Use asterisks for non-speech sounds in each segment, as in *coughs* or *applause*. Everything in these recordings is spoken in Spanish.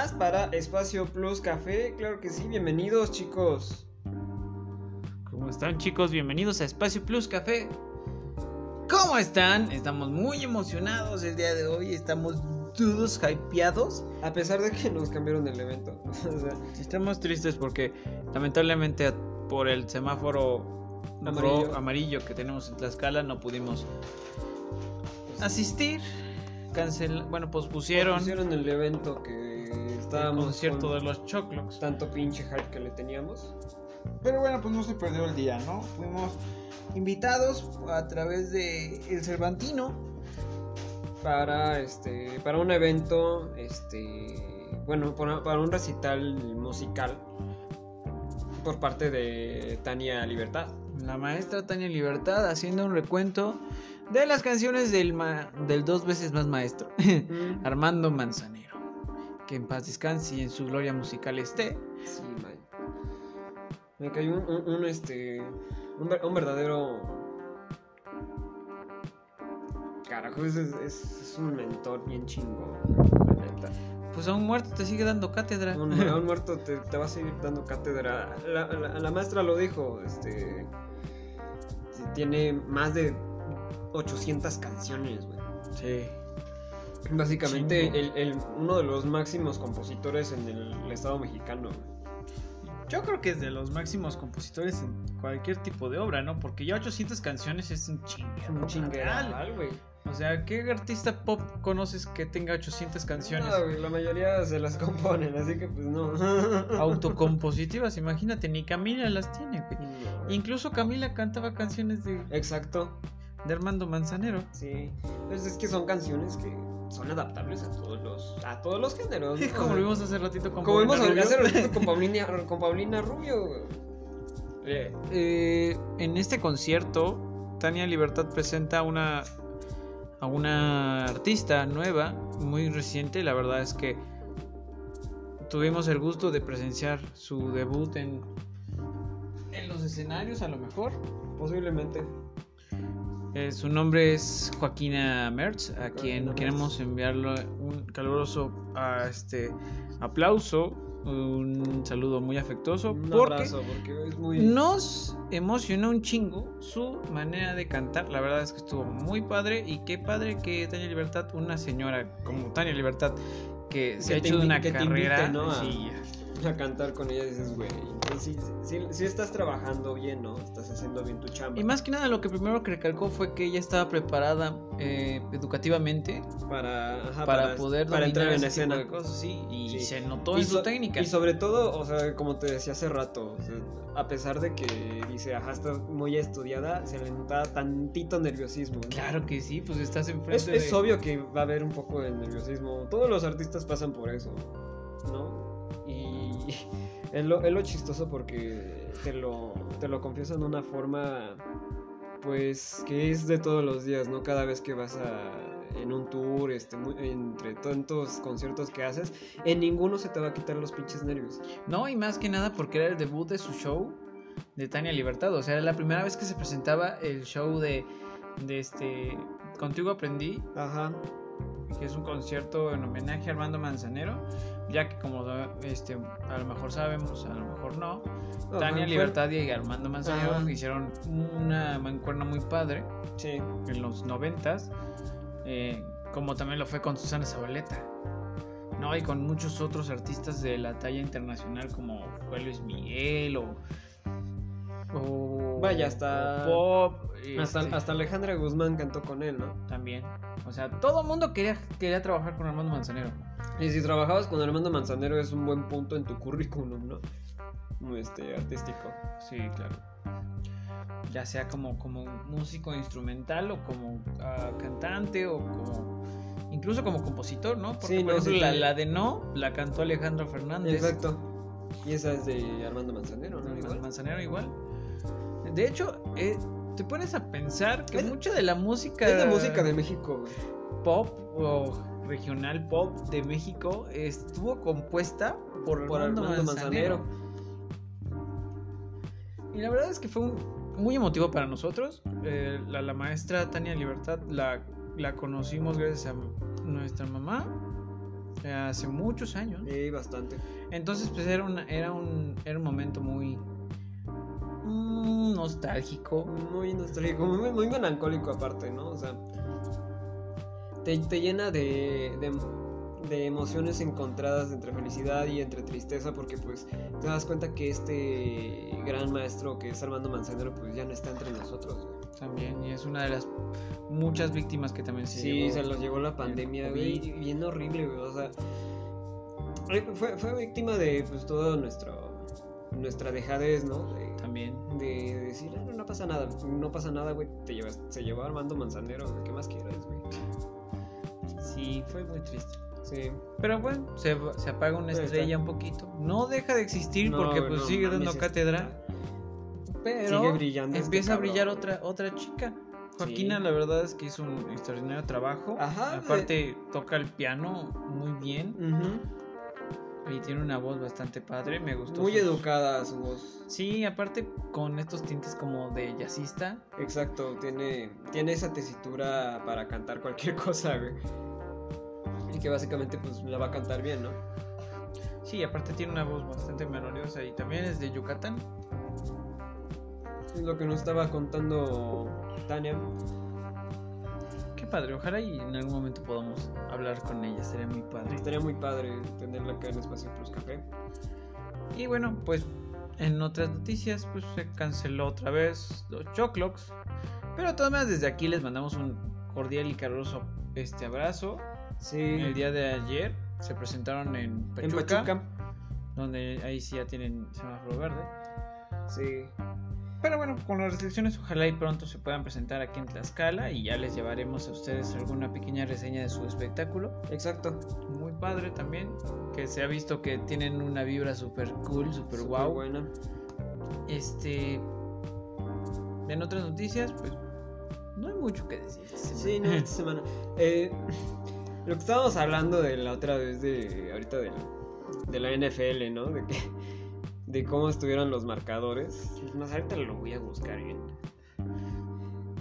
más para Espacio Plus Café, claro que sí, bienvenidos chicos. ¿Cómo están chicos? Bienvenidos a Espacio Plus Café. ¿Cómo están? Estamos muy emocionados el día de hoy, estamos todos hypeados. A pesar de que nos cambiaron el evento. *laughs* o sea, Estamos tristes porque lamentablemente por el semáforo Amarillo. ro- amarillo que tenemos en Tlaxcala no pudimos asistir. Cancel, bueno, pospusieron pusieron el evento que el estábamos concierto con de los Choclocks. tanto pinche hype que le teníamos. Pero bueno, pues no se perdió el día, ¿no? Fuimos invitados a través de El Cervantino. para este para un evento este bueno para, para un recital musical por parte de Tania Libertad La maestra Tania Libertad haciendo un recuento de las canciones del, ma- del dos veces más maestro, *laughs* Armando Manzanero. Que en paz descanse y en su gloria musical esté. sí man. me cayó un, un- un, este un, ver- un verdadero carajo es, es- es un mentor bien la neta Pues a un muerto te sigue dando cátedra. un, a un *laughs* muerto te, te va a seguir dando cátedra. La, la- la maestra lo dijo, este... Tiene más de 800 canciones, güey. Sí. Básicamente el, el- uno de los máximos compositores en el estado mexicano. Yo creo que es de los máximos compositores en cualquier tipo de obra, ¿no? Porque ya 800 canciones es un chinguero. Un chingueral, güey. O sea, ¿qué artista pop conoces que tenga 800 canciones? No, güey, la mayoría se las *laughs* componen, así que pues no. *laughs* Autocompositivas, imagínate, ni Camila las tiene, güey. No, güey. Incluso Camila cantaba canciones de, Exacto, de Armando Manzanero. sí. Pues es que son canciones que son adaptables a todos los, a todos los géneros. ¿no? Como lo vimos hace ratito con Como vimos Paulina hace Rubio. ratito con Paulina, con Paulina Rubio. Eh, eh, en este concierto, Tania Libertad presenta una a una artista nueva, muy reciente. La verdad es que tuvimos el gusto de presenciar su debut en, en los escenarios, a lo mejor. Posiblemente. Eh, su nombre es Joaquina Mertz, a quien queremos enviarle un caluroso ah, este, aplauso, un saludo muy afectuoso, Un porque abrazo, porque es muy. nos emocionó un chingo su manera de cantar. La verdad es que estuvo muy padre y qué padre que Tania Libertad, una señora como Tania Libertad, que se ha hecho de una carrera. ¿no? a- sí, A cantar con ella dices, güey. Sí estás trabajando bien, ¿no? Estás haciendo bien tu chamba. Y más que nada lo que primero que recalcó fue que ella estaba preparada eh, educativamente para, ajá, para, poder para entrar en escena. de cosas, sí, y Sí. se notó Y en su técnica. Y sobre todo, o sea, como te decía hace rato, o sea, a pesar de que dice, ajá, está muy estudiada, se le nota tantito nerviosismo. ¿no? Claro que sí, pues estás enfrente Es, obvio que va a haber un poco de nerviosismo. Todos los artistas pasan por eso, ¿no? Y *laughs* es lo, es lo chistoso porque te lo, te lo confieso en una forma, pues, que es de todos los días, ¿no? Cada vez que vas a, en un tour, este, entre tantos conciertos que haces, en ninguno se te va a quitar los pinches nervios. No, y más que nada porque era el debut de su show de Tania Libertad. O sea, era la primera vez que se presentaba el show de, de este Contigo Aprendí, Ajá. que es un concierto en homenaje a Armando Manzanero. Ya que como este, a lo mejor sabemos, a lo mejor no, No, Tania Libertad y Armando Manzanero hicieron una mancuerna muy padre Sí. en los noventas, eh, como también lo fue con Susana Zabaleta. No, y con muchos otros artistas de la talla internacional como fue Luis Miguel o... o- Vaya, hasta- o Pop. Hasta, este, hasta Alejandra Guzmán cantó con él, ¿no? También. O sea, todo el mundo quería, quería trabajar con Armando Manzanero. Y si trabajabas con Armando Manzanero es un buen punto en tu currículum, ¿no? Este, artístico. Sí, claro. Ya sea como, como músico instrumental o como ah, cantante o como... Incluso como compositor, ¿no? Porque, Sí, por no, ejemplo, sí, la, sí. la de No la cantó Alejandro Fernández. Exacto. Y esa es de Armando Manzanero, ¿no? Igual. Igual. Manzanero igual. De hecho, eh, te pones a pensar que Es- mucha de la música... Es música de México, güey. pop o regional pop de México estuvo compuesta por, Por Armando, Armando Manzanero. Y la verdad es que fue un- muy emotivo para nosotros. Eh, la, la maestra Tania Libertad, la la conocimos gracias a nuestra mamá eh, hace muchos años. Sí, bastante. Entonces, pues era, una, era, un, era un momento muy mm, nostálgico. Muy nostálgico, muy, muy melancólico aparte, ¿no? O sea, te, te llena de, de, de emociones encontradas entre felicidad y entre tristeza porque pues te das cuenta que este gran maestro que es Armando Manzanero pues ya no está entre nosotros. güey. También, y es una de las muchas víctimas que también se Sí, llevó. se los llevó la pandemia, güey, bien horrible, güey, o sea, eh, fue, fue víctima de pues todo nuestro nuestra dejadez, ¿no? De, También. de decir, "Ah, no, no pasa nada, no pasa nada, güey, te llevas, se llevó Armando Manzanero, güey, ¿qué más quieres, güey? Sí, fue muy triste. Sí. Pero bueno, se, se apaga una está. estrella un poquito. No deja de existir No, porque pues no sigue dando cátedra. Pero Sigue brillando este empieza a brillar otra, otra chica. Joaquina, Sí. la verdad es que hizo un extraordinario trabajo. Ajá, Aparte, toca el piano muy bien y tiene una voz bastante padre. Me gustó. Muy educada su voz. Sí, aparte con estos tintes como de jazzista. Exacto, tiene, tiene esa tesitura para cantar cualquier *laughs* cosa, güey. Y que básicamente pues la va a cantar bien, ¿no? Sí, aparte tiene una voz bastante melodiosa y también es de Yucatán. Es lo que nos estaba contando Tania. Qué padre, ojalá y en algún momento podamos hablar con ella, sería muy padre. Estaría muy padre tenerla acá en Espacio Plus Café. Y bueno, pues en otras noticias, pues se canceló otra vez los Choclocks. Pero todas maneras, desde aquí les mandamos un cordial y caluroso este abrazo. Sí. El día de ayer se presentaron en en Pachuca, Pachuca. donde ahí sí ya tienen semáforo verde. Sí. Pero bueno, con las restricciones, ojalá y pronto se puedan presentar aquí en Tlaxcala y ya les llevaremos a ustedes alguna pequeña reseña de su espectáculo. Exacto. Muy padre también, que se ha visto que tienen una vibra super cool, super Súper wow. buena. Este. En otras noticias, pues. No hay mucho que decir. esta semana. Sí, no, esta *laughs* semana. Eh, lo que estábamos hablando de la otra vez de. ahorita de, de la NFL, ¿no? De que. De cómo estuvieron los marcadores. Es más, ahorita lo voy a buscar bien.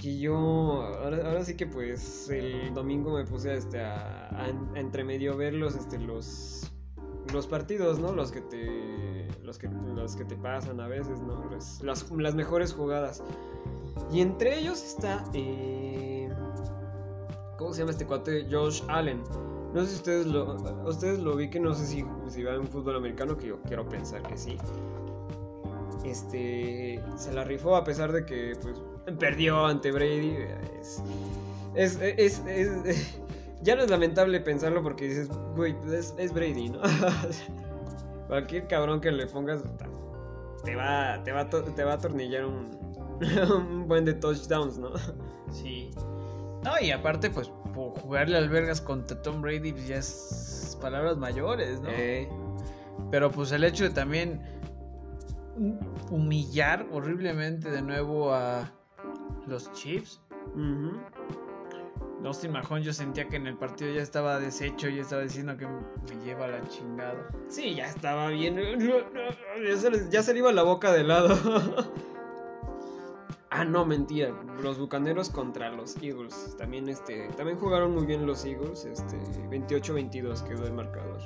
Que yo. Ahora, sí que pues el domingo me puse este, a, a, en- a entre medio ver los, este, los. Los partidos, ¿no? Los que te. Los que, los que te pasan a veces, ¿no? Los- las, las mejores jugadas. Y entre ellos está. eh, ¿Cómo se llama este cuate? Josh Allen. No sé si ustedes lo, ustedes lo vi que no sé si, si van fútbol americano, que yo quiero pensar que sí. Este se la rifó a pesar de que pues perdió ante Brady. Es, es, es- es- *laughs* ya no es lamentable pensarlo porque dices, güey, pues, es, Brady, ¿no? *laughs* Cualquier cabrón que le pongas te va, te va, te va a atornillar un, *laughs* un buen de touchdowns, ¿no? Sí. No, y aparte, pues, por jugarle albergas contra Tom Brady, pues ya es palabras mayores, ¿no? Eh, Pero pues el hecho de también humillar horriblemente de nuevo a los Chiefs. ujú. Austin Mahon yo sentía que en el partido ya estaba deshecho y estaba diciendo que me lleva la chingada. Sí, ya estaba bien. *laughs* Ya se, le, ya se le iba la boca de lado. *laughs* ah, no, mentira. Los bucaneros contra los Eagles. También este. También jugaron muy bien los Eagles. Este. 28-22 quedó el marcador.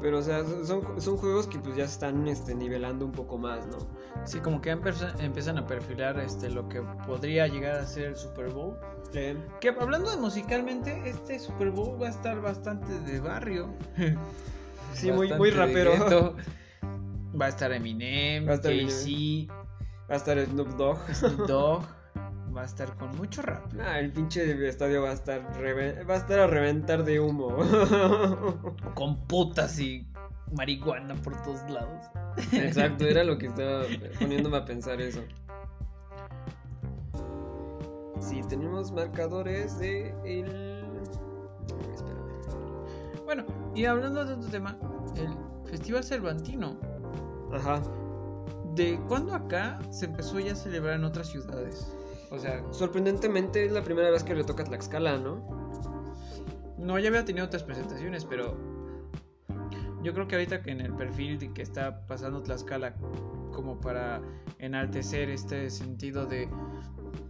Pero, o sea, son, son juegos que pues ya están este, nivelando un poco más, ¿no? Sí, como que empiezan a perfilar este lo que podría llegar a ser el Super Bowl. Eh, Que hablando de musicalmente, este Super Bowl va a estar bastante de barrio. sí, *laughs* muy, Bastante muy rapero. Va a estar Eminem, Va a estar Jay-Z, Va a estar Snoop Dogg. Snoop *laughs* Dogg. Va a estar con mucho rap. Ah, el pinche estadio va a estar va a estar a reventar de humo. *laughs* Con putas y marihuana por todos lados. Exacto, era lo que *laughs* estaba poniéndome a pensar eso. Sí, tenemos marcadores de el. Espérame. Bueno, y hablando de otro tema, el Festival Cervantino. Ajá. ¿De cuándo acá se empezó ya a celebrar en otras ciudades? O sea, Sorprendentemente es la primera vez que le toca a Tlaxcala, ¿no? no, ya había tenido otras presentaciones, pero yo creo que ahorita que en el perfil de que está pasando Tlaxcala como para enaltecer este sentido de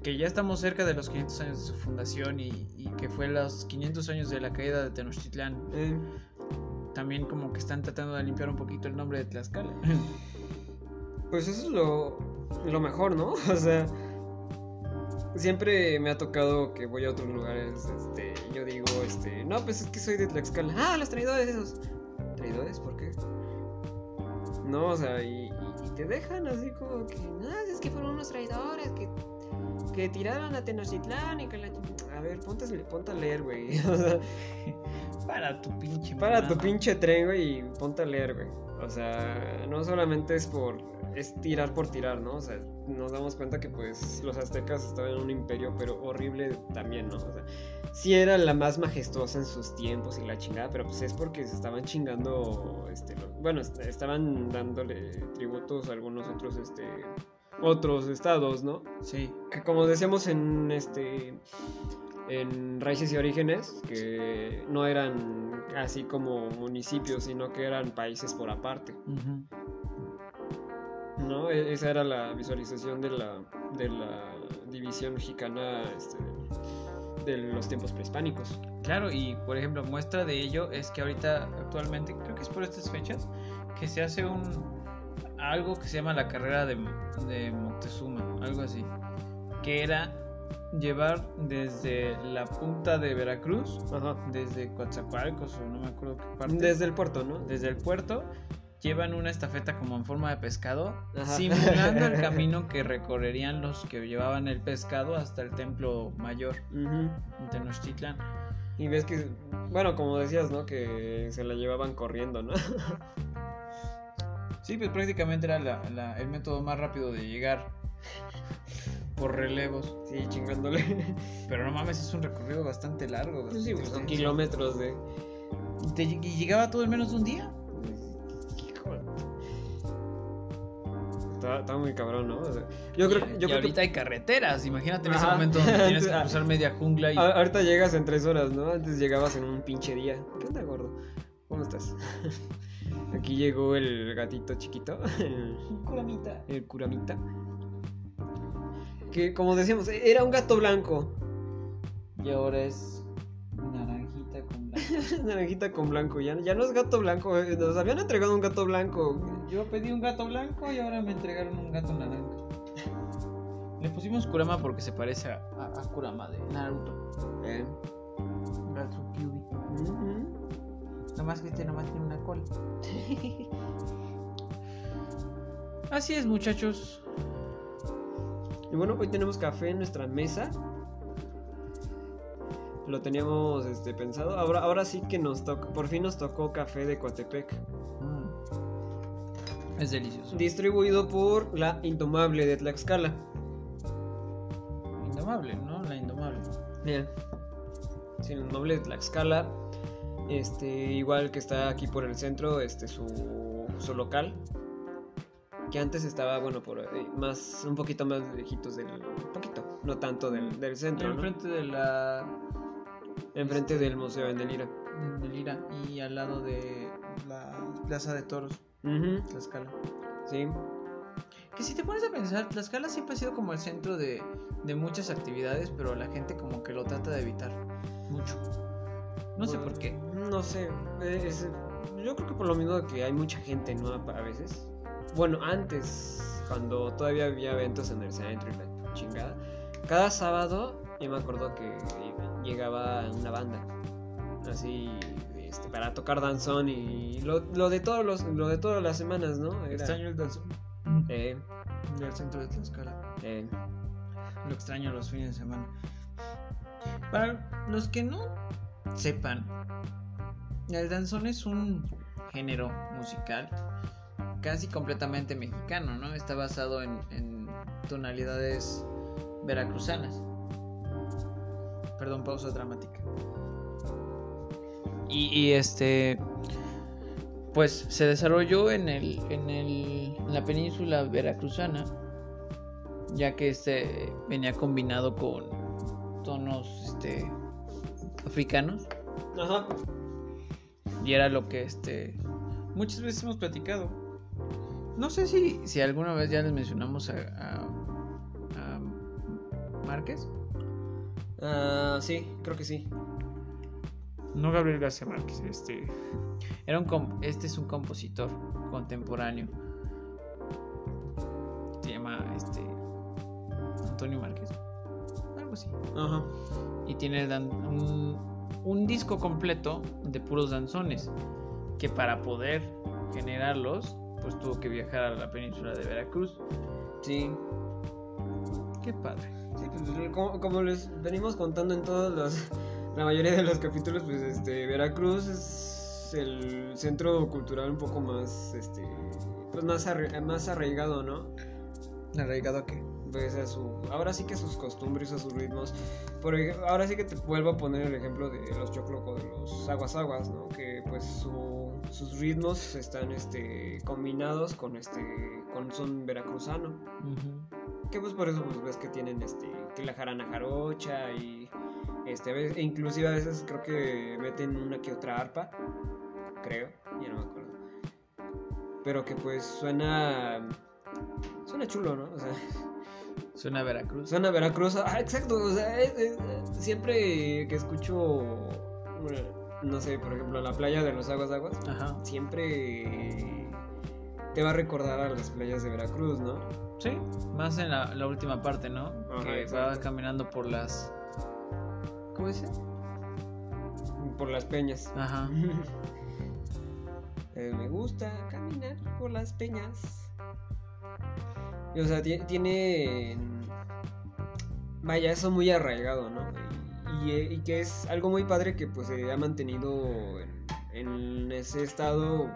que ya estamos cerca de los 500 años de su fundación y, y que fue los 500 años de la caída de Tenochtitlán, Eh, también como que están tratando de limpiar un poquito el nombre de Tlaxcala. *laughs* Pues eso es lo, lo mejor, ¿no? *laughs* O sea, siempre me ha tocado que voy a otros lugares, este, yo digo, este, no, pues es que soy de Tlaxcala. Ah, los traidores esos. ¿Traidores? ¿Por qué? No, o sea, y, y- y te dejan así como que, no, es que fueron unos traidores que, que tiraron a Tenochtitlán y que la... A ver, ponte, ponte a leer, güey. *laughs* O sea, Para tu pinche para tu pinche tren, güey, y ponte a leer, güey. O sea, no solamente es por. es tirar por tirar, ¿no? O sea, nos damos cuenta que pues los aztecas estaban en un imperio, pero horrible también, ¿no? O sea, sí era la más majestuosa en sus tiempos y la chingada, pero pues es porque se estaban chingando. Este, bueno, est- estaban dándole tributos a algunos otros, este. Otros estados, ¿no? Sí, que como decíamos en este en Raíces y Orígenes, que no eran así como municipios, sino que eran países por aparte. ¿no? E- Esa era la visualización de la, de la división mexicana este, de los tiempos prehispánicos. Claro, y por ejemplo, muestra de ello es que ahorita, actualmente, creo que es por estas fechas, que se hace un algo que se llama la carrera de, de Moctezuma, algo así, que era llevar desde la punta de Veracruz, Ajá. desde Coatzacoalcos o no me acuerdo qué parte, Desde el puerto, ¿no? desde el puerto, llevan una estafeta como en forma de pescado, Ajá. simulando el *laughs* camino que recorrerían los que llevaban el pescado hasta el templo mayor Ujú. en Tenochtitlán. Y ves que, bueno, como decías, ¿no? Que se la llevaban corriendo, ¿no? *laughs* Sí, pues prácticamente era la- la- el método más rápido de llegar por relevos. Sí, chingándole. Pero no mames, es un recorrido bastante largo. Sí, bastante pues, son kilómetros de... ¿Y, te- y llegaba todo en menos de un día? Está, está muy cabrón, ¿no? O sea, yo creo, yo y creo ahorita hay carreteras. Imagínate en ese momento donde tienes que *laughs* cruzar media jungla y. que a- ahorita llegas en tres horas, ¿no? Antes llegabas en un pinche día. ¿Qué onda, gordo? ¿Cómo estás? *laughs* Aquí llegó el gatito chiquito, *laughs* el, Curamita. el curamita. Que, como decíamos, era un gato blanco. Y ahora es naranjita con blanco. *laughs* Naranjita con blanco. Ya, ya no es gato blanco. eh, Nos habían entregado un gato blanco. Yo pedí un gato blanco y ahora me entregaron un gato naranja. *laughs* Le pusimos Kurama porque se parece a, a- a Kurama de Naruto. Eh. Gato Kyubi. Ujú. Nomás que este nomás tiene una cola. *laughs* Así es, muchachos. Y bueno, hoy tenemos café en nuestra mesa. Lo teníamos este, pensado. Ahora, ahora sí que nos tocó, por fin nos tocó café de Coatepec. Mm. Es delicioso. Distribuido por la Indomable de Tlaxcala. Indomable, ¿no? La indomable. Bien. Sí, la Indomable de Tlaxcala. Este, igual que está aquí por el centro, este, su, su local. Que antes estaba, bueno, por eh, más, un poquito más lejitos del. Un poquito, no tanto del, del centro, ¿no? Enfrente de la. Enfrente del Museo en Delira. de Lira y al lado de la Plaza de Toros, Ujú, Tlaxcala. Sí. Que si te pones a pensar, Tlaxcala siempre ha sido como el centro de, de muchas actividades, pero la gente como que lo trata de evitar mucho. No sé por qué. No sé. eh, es- yo creo que por lo mismo que hay mucha gente, ¿no? A a veces. Bueno, antes, cuando todavía había eventos en el centro y la chingada. Cada sábado, yo me acuerdo que llegaba una banda. Así, este, para tocar danzón y lo, lo de todos los, lo de todas las semanas, ¿no? Era- Extraño el danzón Eh, del centro de Tlaxcala. eh, Lo extraño los fines de semana. Para los que no sepan, el danzón es un género musical casi completamente mexicano, ¿no? Está basado en, en tonalidades veracruzanas. Perdón, pausa dramática. Y, este. Pues se desarrolló en el. en el. en la península veracruzana. Ya que este venía combinado con tonos este. Africanos. Ajá. Y era lo que este. Muchas veces hemos platicado. No sé si, si alguna vez ya les mencionamos a, a, a Márquez. Ah, sí, creo que sí. No Gabriel García Márquez, este era un com- este es un compositor contemporáneo. Se llama este Antonio Márquez. Algo así. Ajá. Y tiene un, un disco completo de puros danzones que para poder generarlos pues tuvo que viajar a la península de Veracruz. Sí. Qué padre. Sí, pues, como, como les venimos contando en todos los. La mayoría de los capítulos, pues este. Veracruz es el centro cultural un poco más. Este. Pues más, arra- más arraigado, ¿no? ¿Arraigado qué? Pues a su. Ahora sí que sus costumbres, a sus ritmos. Por ej- ahora sí que te vuelvo a poner el ejemplo de los chocloco, de los aguas aguas, ¿no? Que pues su- sus ritmos están este combinados con este. con son veracruzano. Que pues por eso pues ves que tienen este que la jarana jarocha y este a e inclusive a veces creo que meten una que otra arpa, creo, ya no me acuerdo. Pero que pues suena suena chulo, ¿no? O sea, Suena a Veracruz. suena a Veracruz, ah, exacto, o sea, es- es- siempre que escucho no sé, por ejemplo, la playa de los aguas aguas, Ajá. siempre te va a recordar a las playas de Veracruz, ¿no? Sí, más en la, la última parte, ¿no? Ajá, que exacto. caminando por las. ¿Cómo dice? Por las peñas. Ajá. *laughs* Eh, me gusta caminar por las peñas. Y, o sea, ti- tiene. Vaya, eso muy arraigado, ¿no? Y, y- y que es algo muy padre que pues se ha mantenido en, en ese estado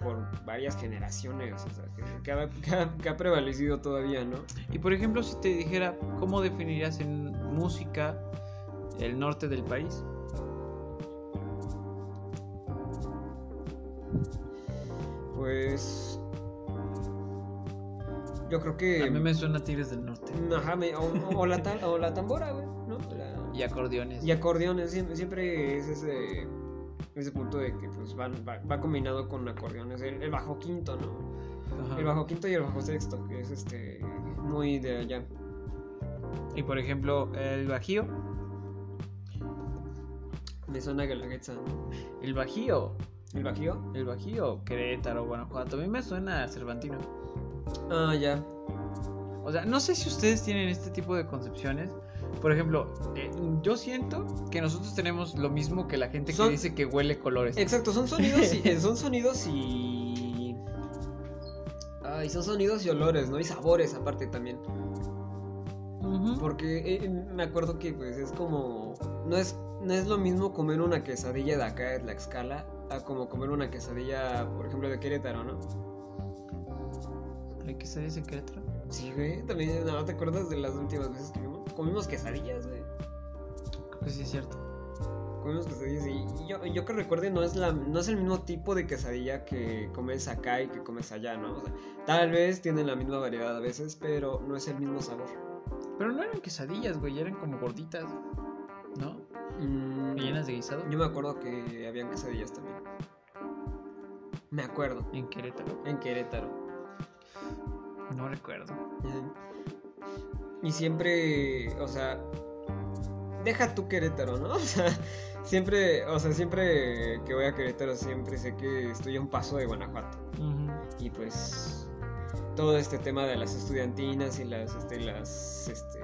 por, por varias generaciones. O sea, que, que ha, que ha- que ha prevalecido todavía, ¿no? Y por ejemplo, si te dijera, ¿cómo definirías en música el norte del país? Pues. Yo creo que. A mí me suena Tigres del Norte. Ajá, me- o, o la, o la tambora, güey, ¿no? La- Y acordeones. Y acordeones, siempre, siempre es ese, ese punto de que pues van, va, va combinado con acordeones. El, el bajo quinto, ¿no? Ajá. El bajo quinto y el bajo sexto, que es este muy de allá. Y por ejemplo, el bajío. Me suena Guelaguetza, ¿no? El bajío. ¿El bajío? El bajío, Querétaro, Guanajuato. A mí me suena Cervantino. Ah, ya. O sea, no sé si ustedes tienen este tipo de concepciones. Por ejemplo, eh, yo siento que nosotros tenemos lo mismo que la gente Son- que dice que huele colores. Exacto, son sonidos y, *laughs* eh, son sonidos y... Ay, son sonidos y olores, ¿no? Y sabores aparte también. Porque eh, me acuerdo que pues es como... No es, no es lo mismo comer una quesadilla de acá de Tlaxcala a como comer una quesadilla, por ejemplo, de Querétaro, ¿no? ¿Hay quesadillas en Querétaro? Sí, güey. También, ¿no te acuerdas de las últimas veces que vimos? Comimos quesadillas, güey. Creo que sí es cierto. Comimos quesadillas y yo, yo que recuerde no es, la, no es el mismo tipo de quesadilla que comes acá y que comes allá, ¿no? O sea, tal vez tienen la misma variedad a veces, pero no es el mismo sabor. Pero no eran quesadillas, güey, eran como gorditas. ¿No? Mm, Llenas de guisado. Yo me acuerdo que habían quesadillas también. Me acuerdo. En Querétaro. En Querétaro. No recuerdo. Y siempre, o sea, deja tu Querétaro, ¿no? *laughs* O sea, siempre, o sea, siempre que voy a Querétaro siempre sé que estoy a un paso de Guanajuato. Y pues todo este tema de las estudiantinas y las este las este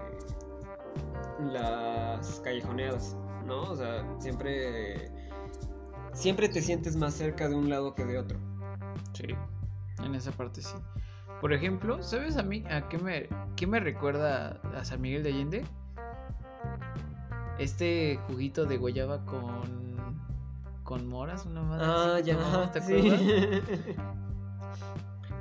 las callejoneadas, ¿no? O sea, siempre siempre te sientes más cerca de un lado que de otro. Sí, en esa parte sí. Por ejemplo, ¿sabes a mí a qué me, qué me recuerda a San Miguel de Allende? Este juguito de guayaba con con moras, una madre Ah, así ya, tomamos, ¿te sí. *laughs*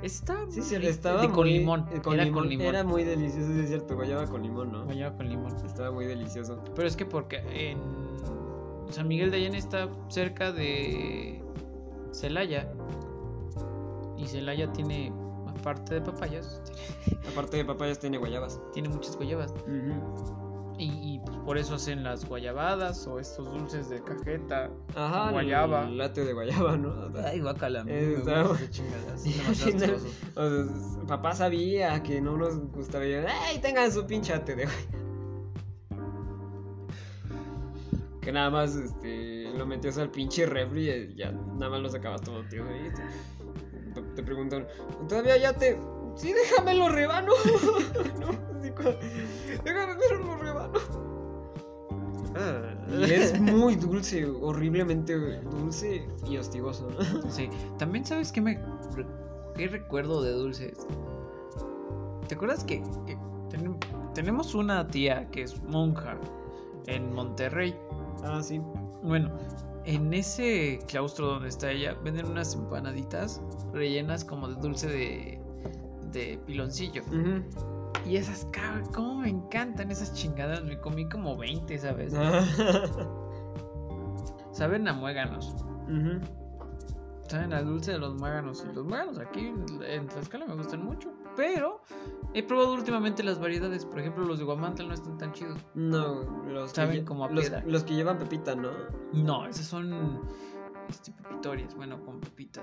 Está Sí, rico. estaba de con limón, eh, con era limón, con limón. Era muy delicioso, es cierto, guayaba con limón, ¿no? Guayaba con limón. Estaba muy delicioso. Pero es que porque en San Miguel de Allende está cerca de Celaya. Y Celaya tiene, aparte de papayas, Aparte de papayas tiene guayabas. tiene muchas guayabas. Y, y, pues, por eso hacen las guayabadas o estos dulces de cajeta. Ajá, Guayaba. el latte de guayaba, ¿no? Ay, guacala. Eh, está- *laughs* O sea, papá sabía que no nos gustaría. ¡Ay, tengan su pinche ate de guayaba! Que nada más este, lo metías al pinche refri y ya nada más lo sacabas todo, tío. Y te, preguntan, ¿todavía ya te. Sí, déjame lo rebano. *laughs* no, déjame ver lo rebano. Y es muy dulce, horriblemente dulce y hostigoso. Sí, también sabes que me. ¿Qué recuerdo de dulces? ¿Te acuerdas que, que ten- tenemos una tía que es monja en Monterrey? Ah, sí. Bueno, en ese claustro donde está ella, venden unas empanaditas rellenas como de dulce de, de piloncillo. Y esas, cabrón, cómo me encantan esas chingadas. Me comí como 20, ¿sabes? *laughs* Saben a muéganos. Ujú. Saben al dulce de los muéganos. Y los muéganos aquí en Tlaxcala me gustan mucho. Pero he probado últimamente las variedades. Por ejemplo, los de Guamantla no están tan chidos. No, los Saben que, como a los, piedra. los que llevan pepita, ¿no? No, esas son este, pepitorias. Bueno, con pepita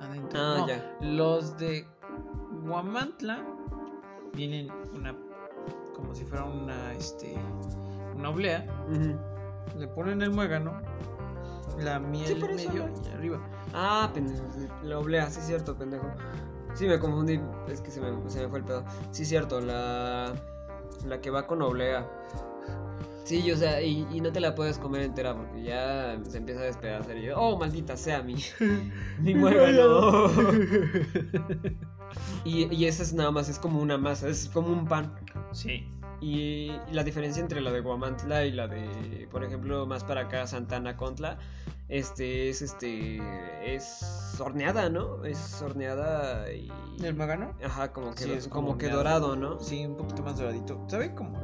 adentro. Ah, No, ya. Los de Guamantla vienen una. Como si fuera una. Este. Una oblea. Le ponen el muégano. La miel Sí, medio no. y arriba. Ah, pendejo. La oblea, sí, cierto, pendejo. Sí, me confundí. Es que se me, se me fue el pedo. Sí, cierto, la. La que va con oblea. Sí, o sea, y, y no te la puedes comer entera porque ya se empieza a despedazar. Y yo, oh, maldita sea mi. *laughs* mi *laughs* *laughs* y, y esa es nada más, es como una masa, es como un pan. Sí. Y la diferencia entre la de Guamantla y la de, por ejemplo, más para acá, Santana Contla, este es este es horneada, ¿no? Es horneada y ¿El muégano? ajá, como que Sí, es como, como que dorado, ¿no? Sí, un poquito más doradito. ¿Sabe como.?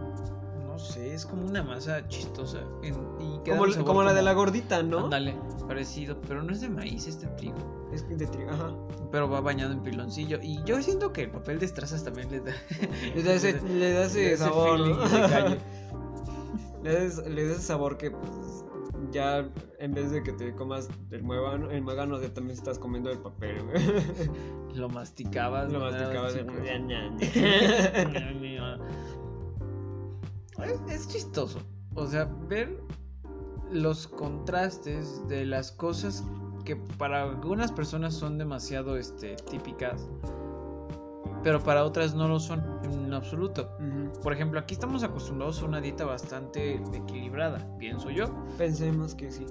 No sé, es como una masa chistosa. en- y queda Como, la- como de la gordita, ¿no? Ándale, parecido. Pero no es de maíz, es de trigo. Es de trigo, ajá. Pero va bañado en piloncillo. Y yo siento que el papel de estrazas también le da. *laughs* Le da ese, le da *laughs* ese le da ese sabor, feeling ¿no? de calle. *laughs* le, da ese, le da ese sabor que pues ya en vez de que te comas el muégano, el muégano ya también estás comiendo el papel, güey. *laughs* Lo masticabas. Lo masticabas ña. *laughs* Es, es chistoso. O sea, ver los contrastes de las cosas que para algunas personas son demasiado este, típicas, pero para otras no lo son en absoluto. Por ejemplo, aquí estamos acostumbrados a una dieta bastante equilibrada, pienso yo. Pensemos que sí.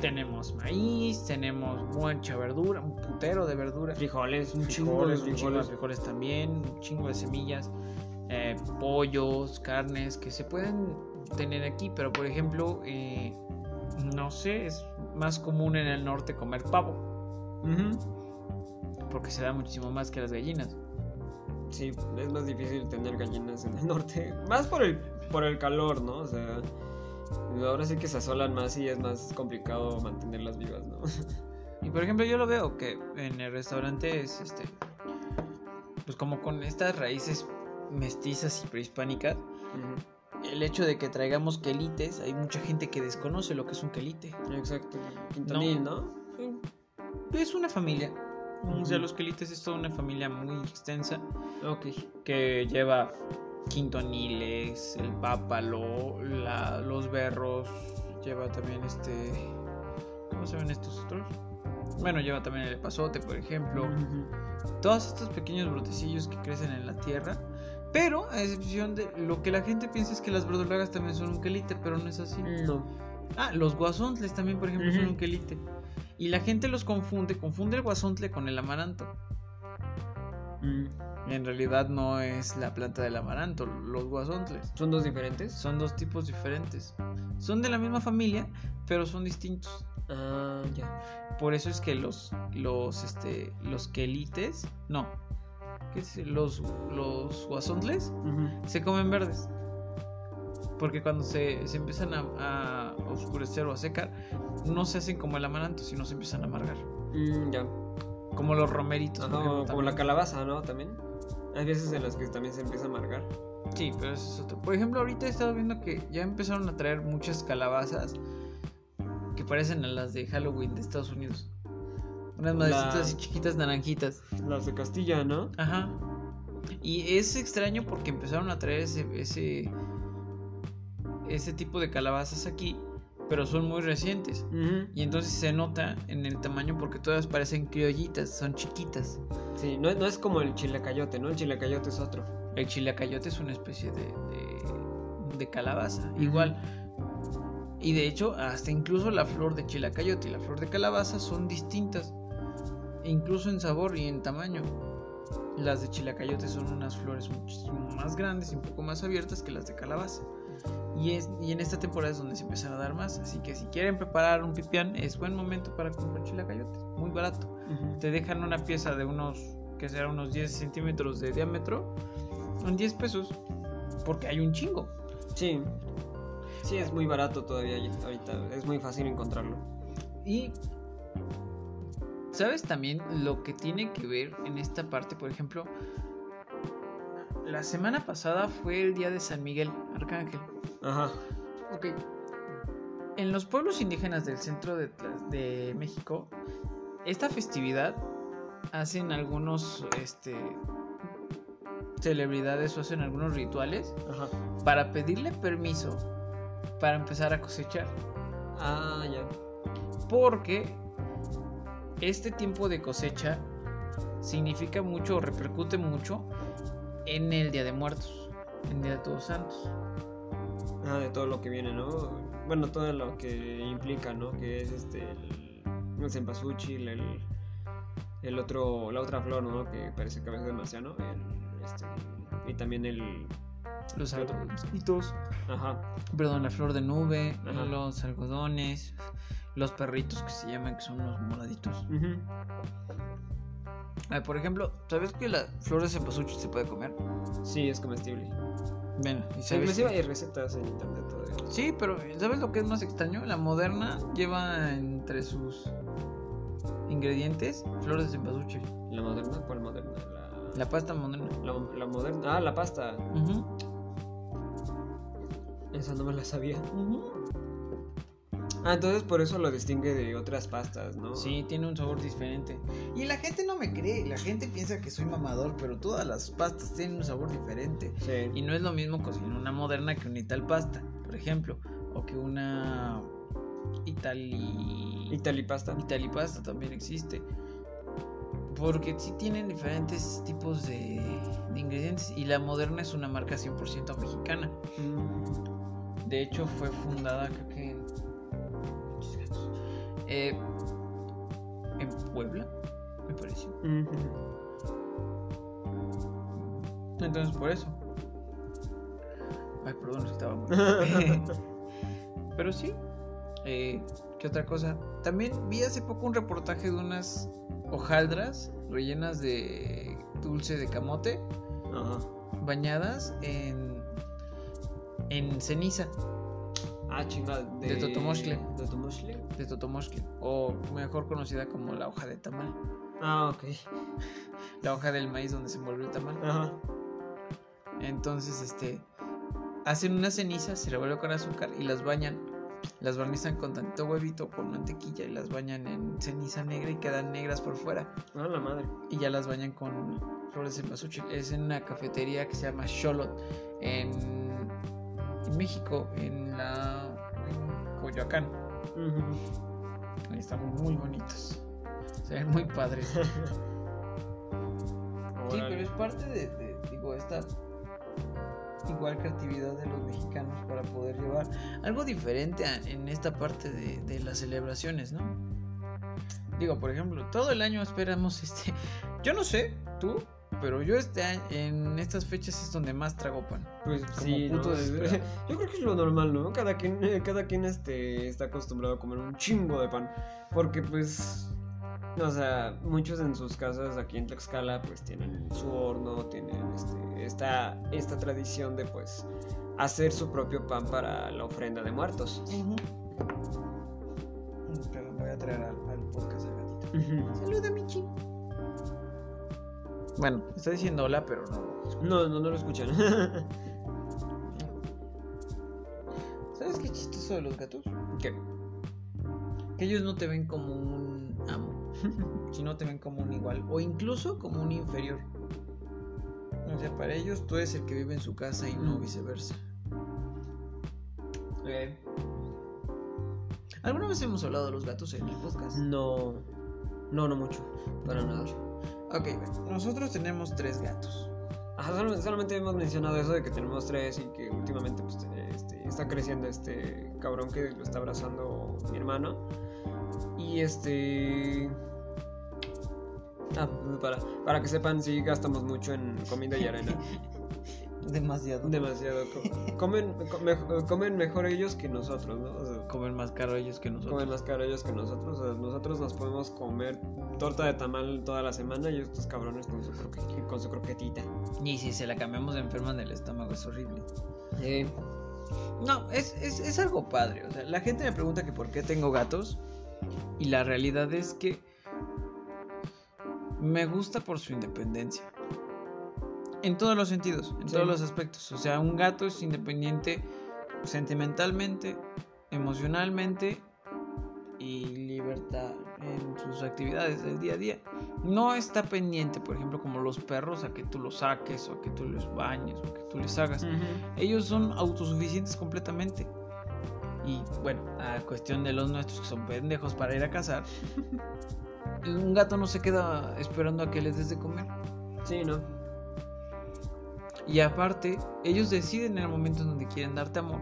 Tenemos maíz, tenemos mucha verdura, un putero de verdura. Frijoles, un chingo de frijoles, un chingo de frijoles. frijoles también, un chingo de semillas, eh, pollos, carnes que se pueden tener aquí, pero por ejemplo, eh, no sé, es más común en el norte comer pavo, porque se da muchísimo más que las gallinas. Sí, es más difícil tener gallinas en el *laughs* norte. Más por el, por el calor, ¿no? O sea, ahora sí que se asolan más y es más complicado mantenerlas vivas, ¿no? Y por ejemplo, yo lo veo que en el restaurante es este, pues como con estas raíces mestizas y prehispánicas, Ujú. el hecho de que traigamos quelites, hay mucha gente que desconoce lo que es un quelite. Exacto. Quintonil, ¿no? Es una familia. O sea, los quelites es toda una familia muy extensa Ok. que lleva quintoniles, el pápalo, la- los berros, lleva también este... ¿Cómo se ven estos otros? Bueno, lleva también el epazote, por ejemplo. Todos estos pequeños brotecillos que crecen en la tierra. Pero, a excepción de lo que la gente piensa es que las verdolagas también son un quelite, pero no es así. No. Ah, los guasontles también, por ejemplo, son un quelite. Y la gente los confunde, confunde el guasontle con el amaranto. Mm. En realidad no es la planta del amaranto, los guasontles. ¿Son dos diferentes? Son dos tipos diferentes. Son de la misma familia, pero son distintos. Ah, ya. Por eso es que los los este los quelites, no. ¿Qué es? Los los guasontles se comen verdes. Porque cuando se, se empiezan a, a oscurecer o a secar, no se hacen como el amaranto, sino se empiezan a amargar. Mm, ya. Como los romeritos. Ajá, por ejemplo, como la calabaza, ¿no? También. Hay veces en las que también se empieza a amargar. Sí, pero eso es otro. Por ejemplo, ahorita he estado viendo que ya empezaron a traer muchas calabazas que parecen a las de Halloween de Estados Unidos. Unas madrecitas La- así chiquitas naranjitas. Las de Castilla, ¿no? Ajá. Y es extraño porque empezaron a traer ese, ese, ese tipo de calabazas aquí pero son muy recientes. Y entonces se nota en el tamaño porque todas parecen criollitas, son chiquitas. Sí, no, no es como el chilacayote, ¿no? El chilacayote es otro. El chilacayote es una especie de, de, de calabaza, igual. Y de hecho, hasta incluso la flor de chilacayote y la flor de calabaza son distintas, incluso en sabor y en tamaño. Las de chilacayote son unas flores muchísimo más grandes y un poco más abiertas que las de calabaza. Y, es, y en esta temporada es donde se empiezan a dar más. Así que si quieren preparar un pipián, es buen momento para comprar chilacayotes. Muy barato. Te dejan una pieza de unos, que será unos 10 centímetros de diámetro, en 10 pesos. Porque hay un chingo. Sí. Sí, es muy barato todavía ahorita. Es muy fácil encontrarlo. Y sabes también lo que tiene que ver en esta parte, por ejemplo, la semana pasada fue el día de San Miguel Arcángel. Ajá. Ok. En los pueblos indígenas del centro de, México, esta festividad hacen algunos, este, celebridades o hacen algunos rituales Ajá. para pedirle permiso para empezar a cosechar. Ah, ya. Porque este tiempo de cosecha significa mucho o repercute mucho en el Día de Muertos, en el Día de Todos Santos. Ah, de todo lo que viene, ¿no? Bueno, todo lo que implica, ¿no? Que es este el, el cempasúchil, el, el otro, la otra flor, ¿no? Que parece cabeza de marciano, el, este, y también el, Los arbolitos, ajá, perdón, la flor de nube, Ajá. los algodones, los perritos que se llaman, que son los moraditos. Por ejemplo, ¿sabes que la flor de cempasúchil se puede comer? sí, es comestible. Bueno, y sabes Inclusive que- hay recetas en internet todavía. Sí, pero ¿sabes lo que es más extraño? La moderna lleva entre sus ingredientes flores de cempasúchil. La moderna, ¿cuál moderna? La, La pasta moderna. la, la moderna, ah, la pasta. Ujú, Esa no me la sabía. ujú. Ah, entonces por eso lo distingue de otras pastas, ¿no? Sí, tiene un sabor diferente. Y la gente no me cree, la gente piensa que soy mamador, pero todas las pastas tienen un sabor diferente. Sí. Y no es lo mismo cocinar una moderna que una ital pasta, por ejemplo, o que una itali... Italipasta. Italipasta también existe. Porque sí tienen diferentes tipos de, de ingredientes. Y la moderna es una marca 100% mexicana. Mm. De hecho, fue fundada, creo que en. Eh, en Puebla, me pareció. Ujú. Entonces, por eso. Ay, perdón, estaba muy. *laughs* *laughs* Pero sí. Eh, ¿Qué otra cosa? También vi hace poco un reportaje de unas hojaldras rellenas de dulce de camote bañadas en en ceniza Ah, chingada. De, De Totomoxtle. ¿De Totomoxtle? de totomosque o mejor conocida como la hoja de tamal, Ah, ok. la hoja del maíz donde se envuelve el tamal. Ajá. Entonces, este hacen una ceniza, se revuelve con azúcar y las bañan. Las barnizan con tantito huevito, con mantequilla y las bañan en ceniza negra y quedan negras por fuera. Ah, la madre. y ya las bañan con flores de cempasúchil. Es en una cafetería que se llama Xolot en, en México, en la Coyoacán. Ujú. Ahí están muy bonitos. Se ven muy padres. *laughs* Sí, pero es parte de, de, digo, esta igual creatividad de los mexicanos para poder llevar algo diferente a- en esta parte de, de las celebraciones, ¿no? Digo, por ejemplo, todo el año esperamos este. Yo no sé, tú, pero yo este año, en estas fechas es donde más trago pan. Pues Como sí. *laughs* Yo creo que es lo normal, ¿no? Cada quien, eh, cada quien este, está acostumbrado a comer un chingo de pan. Porque pues, o sea, muchos en sus casas aquí en Tlaxcala pues tienen su horno, tienen este, esta, esta tradición de pues hacer su propio pan para la ofrenda de muertos. Pero voy a traer al, al podcast al gatito. Saluda, Michi. Bueno, está diciendo hola, pero no. No, no, no lo escuchan. *laughs* ¿Sabes qué chistoso de los gatos? ¿Qué? Que ellos no te ven como un amo, *laughs* sino te ven como un igual, o incluso como un inferior. O sea, para ellos tú eres el que vive en su casa y no viceversa. ¿Alguna vez hemos hablado de los gatos en el podcast? No, no, no mucho, para nada. Ok, bueno, nosotros tenemos tres gatos. Ajá, sol- solamente hemos mencionado eso de que tenemos tres y que últimamente pues, este, está creciendo este cabrón que lo está abrazando mi hermano. Y este... Ah, para, para que sepan, sí gastamos mucho en comida y arena. *laughs* Demasiado. Demasiado. co- *laughs* Comen, comen mejor ellos que nosotros, ¿no? O sea, Comen más caro ellos que nosotros. comen más caro ellos que nosotros. O sea, nosotros nos podemos comer torta de tamal toda la semana y estos cabrones con su, croque- con su croquetita. Y si se la cambiamos enferman del estómago, es horrible. Eh, No, es, es, es algo padre. O sea, la gente me pregunta que por qué tengo gatos. Y la realidad es que me gusta por su independencia. En todos los sentidos, en Sí. todos los aspectos. O sea, un gato es independiente sentimentalmente, emocionalmente y libertad en sus actividades del día a día. No está pendiente, por ejemplo, como los perros, a que tú los saques o a que tú los bañes o que tú les hagas. Ellos son autosuficientes completamente. Y bueno, a cuestión de los nuestros que son pendejos para ir a cazar, *laughs* un gato no se queda esperando a que les des de comer. Sí, ¿no? Y aparte, ellos deciden en el momento en donde quieren darte amor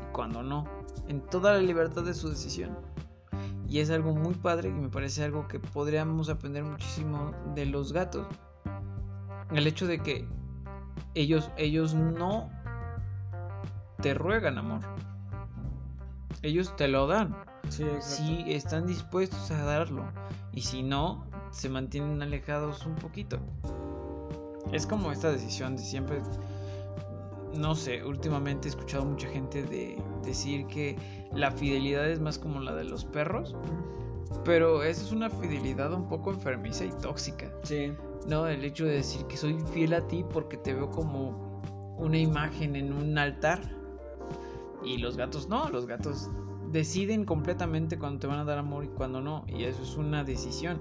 y cuando no, en toda la libertad de su decisión. Y es algo muy padre y me parece algo que podríamos aprender muchísimo de los gatos. El hecho de que ellos, ellos no te ruegan amor. Ellos te lo dan. Sí. Si están dispuestos a darlo. Y si no, se mantienen alejados un poquito. Es como esta decisión de siempre. No sé, últimamente he escuchado mucha gente de decir que la fidelidad es más como la de los perros. Pero esa es una fidelidad un poco enfermiza y tóxica. Sí, No, el hecho de decir que soy fiel a ti porque te veo como una imagen en un altar. Y los gatos no, los gatos deciden completamente cuando te van a dar amor y cuando no. Y eso es una decisión.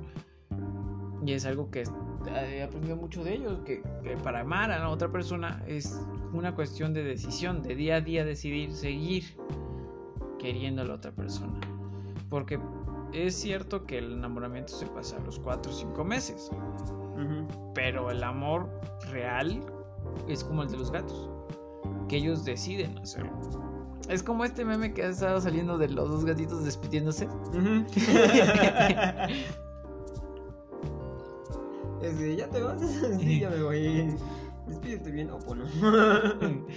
Y es algo que he aprendido mucho de ellos, que, que para amar a la otra persona es una cuestión de decisión, de día a día decidir seguir queriendo a la otra persona. Porque es cierto que el enamoramiento se pasa a los 4 o 5 meses. Pero el amor real es como el de los gatos. Que ellos deciden hacerlo. Es como este meme que ha estado saliendo de los dos gatitos despidiéndose. Ujú. *laughs* Es de, ¿ya te vas? *laughs* Sí, ya me voy. Despídete bien, opo, ¿no? *laughs*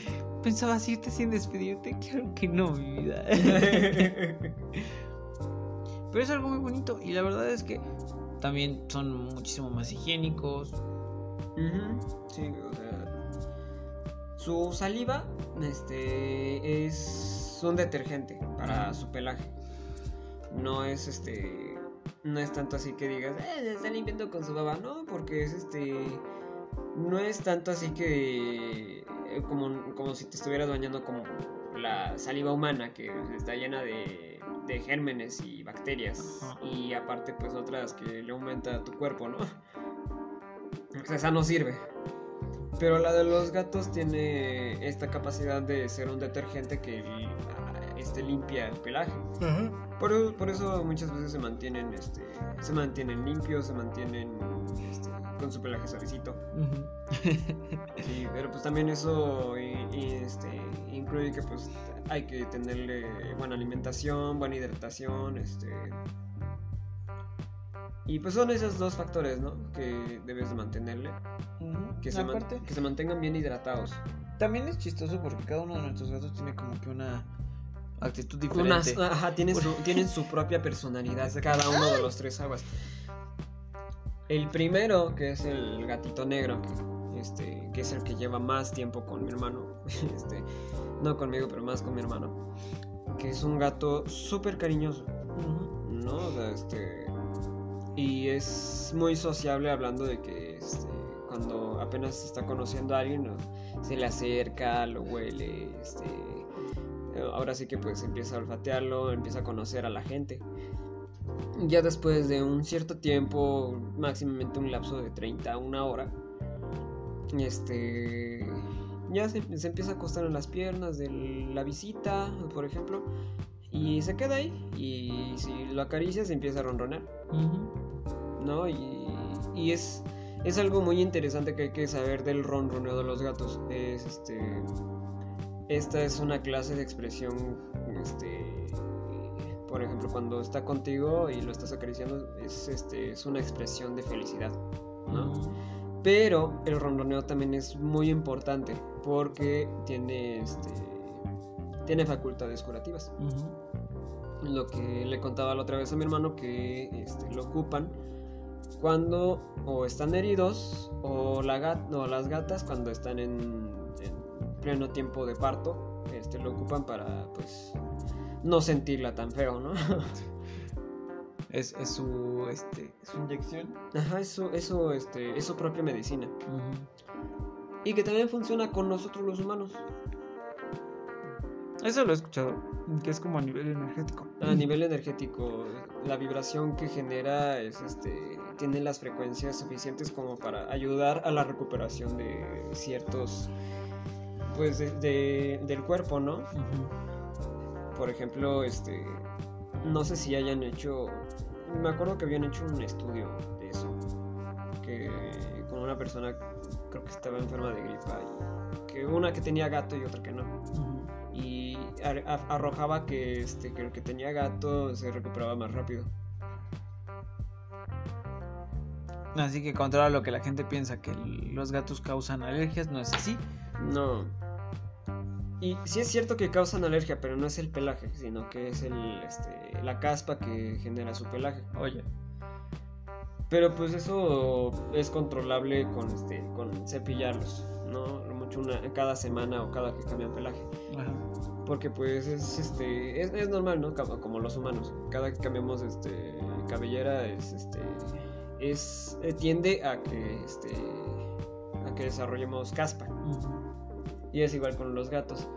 Pensabas irte sin despedirte. Claro que no, mi vida. *laughs* Pero es algo muy bonito. Y la verdad es que también son muchísimo más higiénicos. Sí, o sea. Su saliva este, es un detergente para su pelaje. No es este. No es tanto así que digas, eh, se está limpiando con su baba. No, porque es este. No es tanto así que. eh, Como, como si te estuvieras bañando como la saliva humana, que está llena de, de gérmenes y bacterias. Ajá. Y aparte, pues otras que le aumenta a tu cuerpo, ¿no? O sea, esa no sirve. Pero la de los gatos tiene esta capacidad de ser un detergente que este, limpia el pelaje. Por, por eso muchas veces se mantienen, este, se mantienen limpios, se mantienen este, con su pelaje suavecito. *laughs* Sí, pero pues también eso y- y, este, incluye que pues hay que tenerle buena alimentación, buena hidratación, este... Y pues son esos dos factores, ¿no? Que debes de mantenerle. Que se, man- Aparte, que se mantengan bien hidratados. también es chistoso porque cada uno de nuestros gatos tiene como que una actitud diferente. Unas, ajá, tienen su, tienen su propia personalidad cada uno de los tres aguas. El primero, que es el gatito negro, que, este, que es el que lleva más tiempo con mi hermano, *laughs* este, no conmigo, pero más con mi hermano, que es un gato súper cariñoso. ¿no? O sea, este, y es muy sociable hablando de que este, cuando apenas está conociendo a alguien, ¿no? se le acerca, lo huele, este, ahora sí que pues empieza a olfatearlo, empieza a conocer a la gente. Ya después de un cierto tiempo, máximamente un lapso de 30 a una hora, este, ya se, se empieza a acostar en las piernas de la visita, por ejemplo, Y se queda ahí. Y si lo acaricias empieza a ronronar. ¿No? Y, y es, es algo muy interesante que hay que saber del ronroneo de los gatos. Es este. Esta es una clase de expresión. Este. Por ejemplo, cuando está contigo y lo estás acariciando, es, este, es una expresión de felicidad. ¿no? Pero el ronroneo también es muy importante porque tiene, este, tiene facultades curativas. Lo que le contaba la otra vez a mi hermano que este, lo ocupan cuando o están heridos o, la o las gatas cuando están en, pleno tiempo de parto este, lo ocupan para pues no sentirla tan feo, ¿no? *laughs* Es, su, este, su inyección. Ajá, eso, eso, este, es su propia medicina. Y que también funciona con nosotros los humanos. Eso lo he escuchado, que es como a nivel energético. A nivel energético, la vibración que genera es este tiene las frecuencias suficientes como para ayudar a la recuperación de ciertos pues de, del cuerpo, ¿no? Por ejemplo, este no sé si hayan hecho me acuerdo que habían hecho un estudio de eso. Que con una persona, creo que estaba enferma de gripa. Y que una que tenía gato y otra que no. Y arrojaba que, este, que el que tenía gato se recuperaba más rápido. Así que contra lo que la gente piensa que los gatos causan alergias, no es así. No. Y sí es cierto que causan alergia, pero no es el pelaje, sino que es el, este, la caspa que genera su pelaje. Oye. Pero pues eso es controlable con, este, con cepillarlos, ¿no? Mucho una, cada semana o cada que cambian pelaje. Ajá. Porque pues es, este, es, normal, ¿no? Como, los humanos. Cada que cambiamos este, cabellera es, este, es, eh, tiende a que, este, a que desarrollemos caspa. Y es igual con los gatos.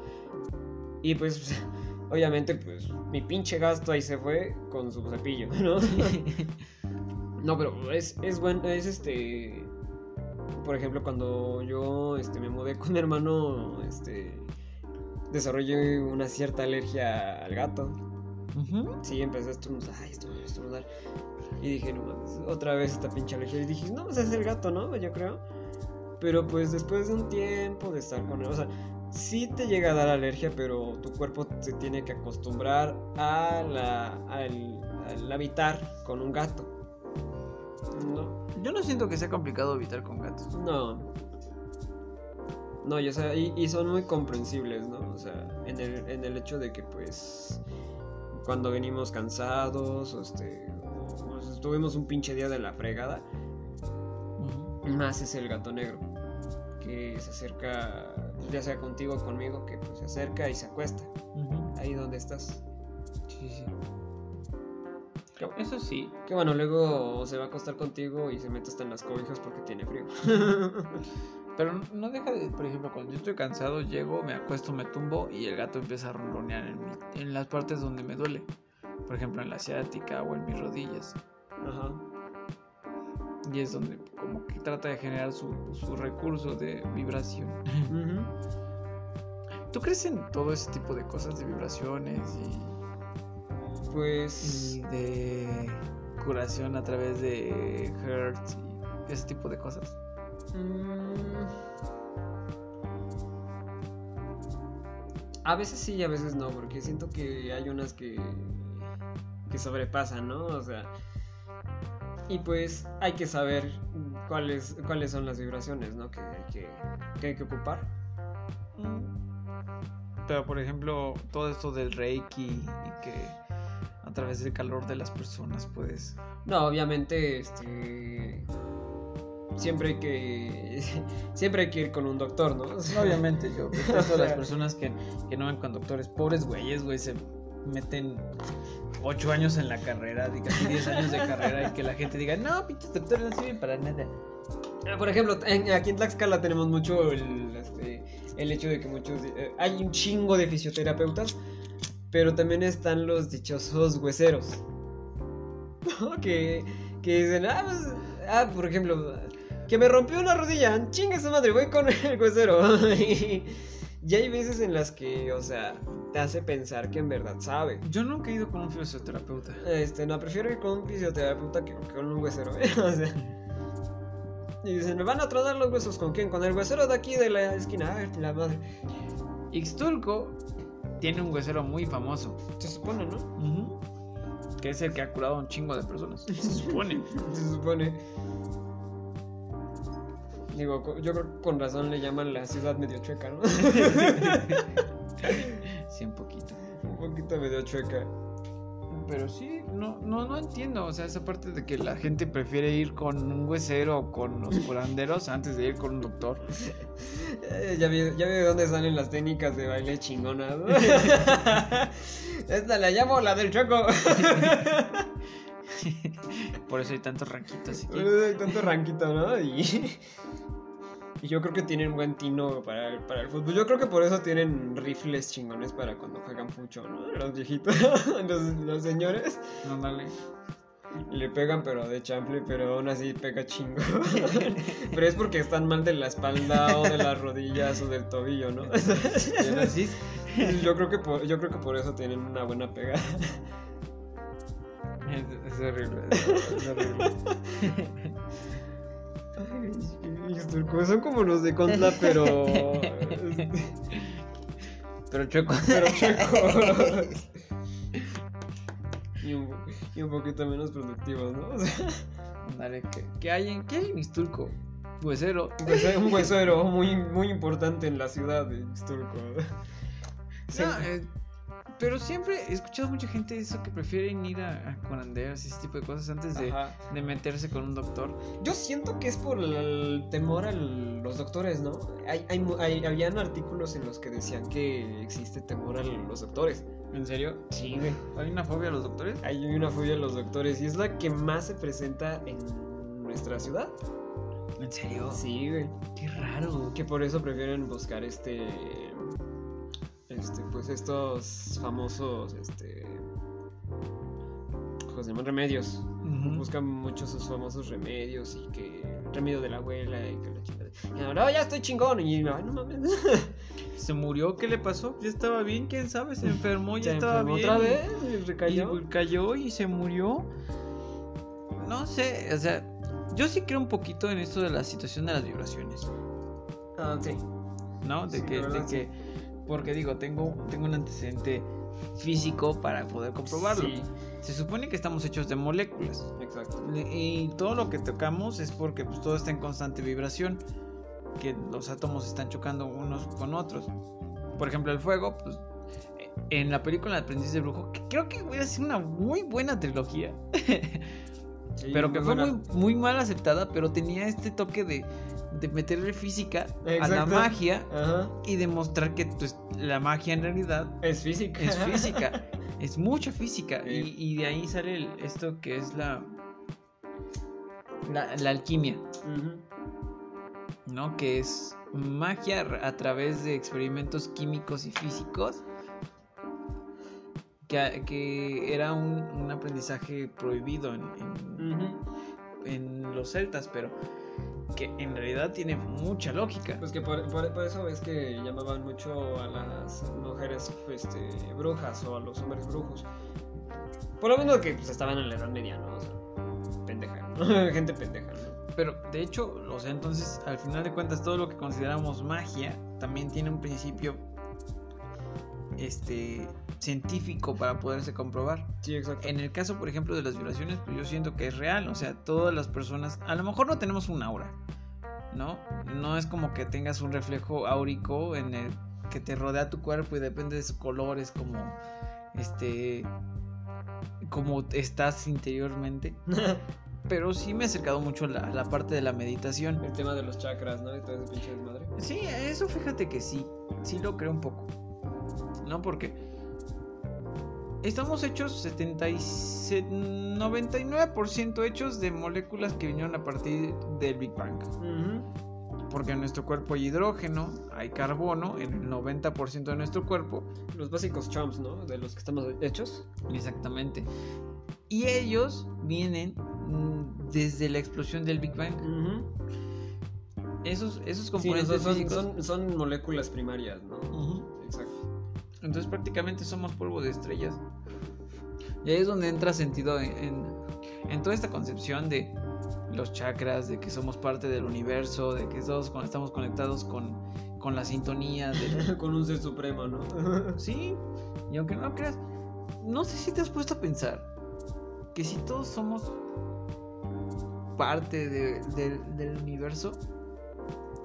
Y pues, *laughs* obviamente, pues mi pinche gasto ahí se fue con su cepillo, ¿no? *laughs* no, pero es, es bueno, es este... Por ejemplo, cuando yo este, me mudé con mi hermano, este, desarrollé una cierta alergia al gato. Sí, empecé a estornudar, ay, estornudar, Y dije, no mames, otra vez esta pinche alergia. Y dije, no, pues es el gato, ¿no? Yo creo. Pero pues después de un tiempo de estar con él, o sea, sí te llega a dar alergia, pero tu cuerpo se tiene que acostumbrar a la, al, habitar con un gato. No. Yo no siento que sea complicado habitar con gatos. No. No, y, o sea, y, son muy comprensibles, ¿no? O sea, en el, en el hecho de que pues cuando venimos cansados o este o, tuvimos un pinche día de la fregada, más es el gato negro, que se acerca, ya sea contigo o conmigo, que pues, se acerca y se acuesta, ahí donde estás. Sí, sí. Eso sí. Que bueno, luego se va a acostar contigo y se mete hasta en las cobijas porque tiene frío. *laughs* Pero no deja de, por ejemplo, cuando yo estoy cansado, llego, me acuesto, me tumbo y el gato empieza a ronronear en, en las partes donde me duele. Por ejemplo, en la asiática o en mis rodillas. Ajá. Y es donde como que trata de generar su, recurso de vibración. ¿Tú crees en todo ese tipo de cosas de vibraciones y pues y de curación a través de hertz y ese tipo de cosas? Mm. A veces sí y a veces no, porque siento que hay unas que que sobrepasan, ¿no? O sea, y pues hay que saber cuáles, cuáles son las vibraciones ¿no? que, hay que, que hay que ocupar. Pero por ejemplo, todo esto del reiki y que a través del calor de las personas puedes... No, obviamente, este... Siempre hay que *laughs* siempre hay que ir con un doctor, ¿no? *laughs* obviamente, yo las *laughs* personas que, que no van con doctores, pobres güeyes, güey, se meten 8 años en la carrera, casi 10 años de carrera y que la gente diga, no, pinches doctores no sirven para nada. Ah, por ejemplo, aquí en Tlaxcala tenemos mucho el, este, el hecho de que muchos... Eh, hay un chingo de fisioterapeutas, pero también están los dichosos hueseros. *laughs* que, que dicen, ah, pues, ah, por ejemplo, que me rompió una rodilla, chinga esa madre, voy con el huesero. *laughs* Y hay veces en las que, o sea, te hace pensar que en verdad sabe. Yo nunca he ido con un fisioterapeuta. Este, no, prefiero ir con un fisioterapeuta que con un huesero, ¿eh? *laughs* O sea. Y dicen, ¿me van a tronar los huesos con quién? Con el huesero de aquí de la esquina. Ay, la madre. Ixtulco tiene un huesero muy famoso. Se supone, ¿no? Que es el que ha curado a un chingo de personas. *laughs* Se supone. Se supone. Digo, yo creo que con razón le llaman la ciudad medio chueca, ¿no? *laughs* sí, un poquito. un poquito medio chueca. Pero sí, no, no, no entiendo. O sea, esa parte de que la gente prefiere ir con un huesero o con los curanderos antes de ir con un doctor. Eh, ya, vi, ya vi de dónde salen las técnicas de baile chingonas, ¿no? *laughs* Esta la llamo la del chueco. *laughs* Por eso hay tantos ranquitos. aquí. Hay tanto ranquito, ¿no? Y, y yo creo que tienen buen tino para el, para el fútbol. Yo creo que por eso tienen rifles chingones para cuando juegan fucho, ¿no? Los viejitos, *laughs* los, los señores. Ándale. Le pegan, pero de chample, pero aún así pega chingo. *laughs* pero es porque están mal de la espalda o de las rodillas o del tobillo, ¿no? *laughs* Yo, creo que por, yo creo que por eso tienen una buena pega. Es, es horrible. Es horrible. Son como los de Contla, pero. *laughs* Pero chueco. pero chueco. y, un, y un poquito menos productivos, ¿no? O sea, Ándale, ¿qué, qué hay en, ¿qué hay en Ixtulco? Huesero. un huesero muy, muy importante en la ciudad de Ixturco. Sí. No, eh, pero siempre he escuchado mucha gente eso que prefieren ir a, a curanderos y ese tipo de cosas antes de, de meterse con un doctor. Yo siento que es por el temor a los doctores, ¿no? Hay, hay, hay- habían artículos en los que decían que existe temor a los doctores. ¿En serio? Sí, güey. ¿Hay una fobia a los doctores? Hay una fobia a los doctores y es la que más se presenta en nuestra ciudad. ¿En serio? Sí, güey. Qué raro. Que por eso prefieren buscar este. Este, pues estos famosos. Este. ¿Cómo se llaman? Remedios. Buscan mucho esos famosos remedios y que. Remedio de la abuela y que la chingada. Y ahora, "No, ya estoy chingón. Y ay, no mames. *laughs* ¿Se murió? ¿Qué le pasó? Ya estaba bien, quién sabe, se enfermó, ya Se estaba enfermó bien. otra vez y recayó. Y cayó y se murió. No sé, o sea, yo sí creo un poquito en esto de la situación de las vibraciones, Ah, sí. ¿no? De Sí, que, de que, porque digo, tengo, tengo un antecedente físico para poder comprobarlo. Sí, Se supone que estamos hechos de moléculas exacto. y todo lo que tocamos es porque pues, todo está en constante vibración, que los átomos están chocando unos con otros. Por ejemplo, el fuego, pues en la película El aprendiz de brujo, que creo que hubiera sido una muy buena trilogía. *laughs* Sí, pero que fue buena. muy, muy mal aceptada, pero tenía este toque de, de meterle física a la magia Ajá. y demostrar que pues, la magia en realidad Es física. es *laughs* física, es mucha física. Sí. Y, y de ahí sale el- esto que es la, la, la alquimia. ¿no? Que es magia a través de experimentos químicos y físicos. Que, que era un, un aprendizaje prohibido en, en- Ujú. en los celtas, pero que en realidad tiene mucha lógica. Pues que por, por- por eso es que llamaban mucho a las mujeres este, brujas o a los hombres brujos. Por lo menos que pues, estaban en la Edad Media, ¿no? O sea, pendeja, ¿no? *laughs* Gente pendeja, ¿no? Pero de hecho, o sea, entonces al final de cuentas todo lo que consideramos magia también tiene un principio este científico para poderse comprobar. Sí, exacto. En el caso, por ejemplo, de las vibraciones, pues yo siento que es real, o sea, todas las personas, a lo mejor no tenemos un aura, ¿no? No es como que tengas un reflejo áurico en el que te rodea tu cuerpo y depende de sus colores como este como estás interiormente. *laughs* Pero sí me he acercado mucho a la, a la parte de la meditación. El tema de los chakras, ¿no? Y todo ese pinche desmadre. Sí, eso fíjate que sí, sí lo creo un poco. No porque estamos hechos 77, 99% hechos de moléculas que vinieron a partir del Big Bang. Porque en nuestro cuerpo hay hidrógeno, hay carbono, en el 90% de nuestro cuerpo. Los básicos chomps, ¿no? De los que estamos hechos. Exactamente. Y ellos vienen mm, desde la explosión del Big Bang. Esos, esos Sí, componentes no, son, físicos. son, son moléculas primarias, ¿no? Entonces prácticamente somos polvo de estrellas. Y ahí es donde entra sentido en, en, en toda esta concepción de los chakras, de que somos parte del universo, de que todos estamos conectados con, con la sintonía. De... *laughs* Con un ser supremo, ¿no? *laughs* Sí, y aunque no lo creas, no sé si te has puesto a pensar que si todos somos parte de- del- del universo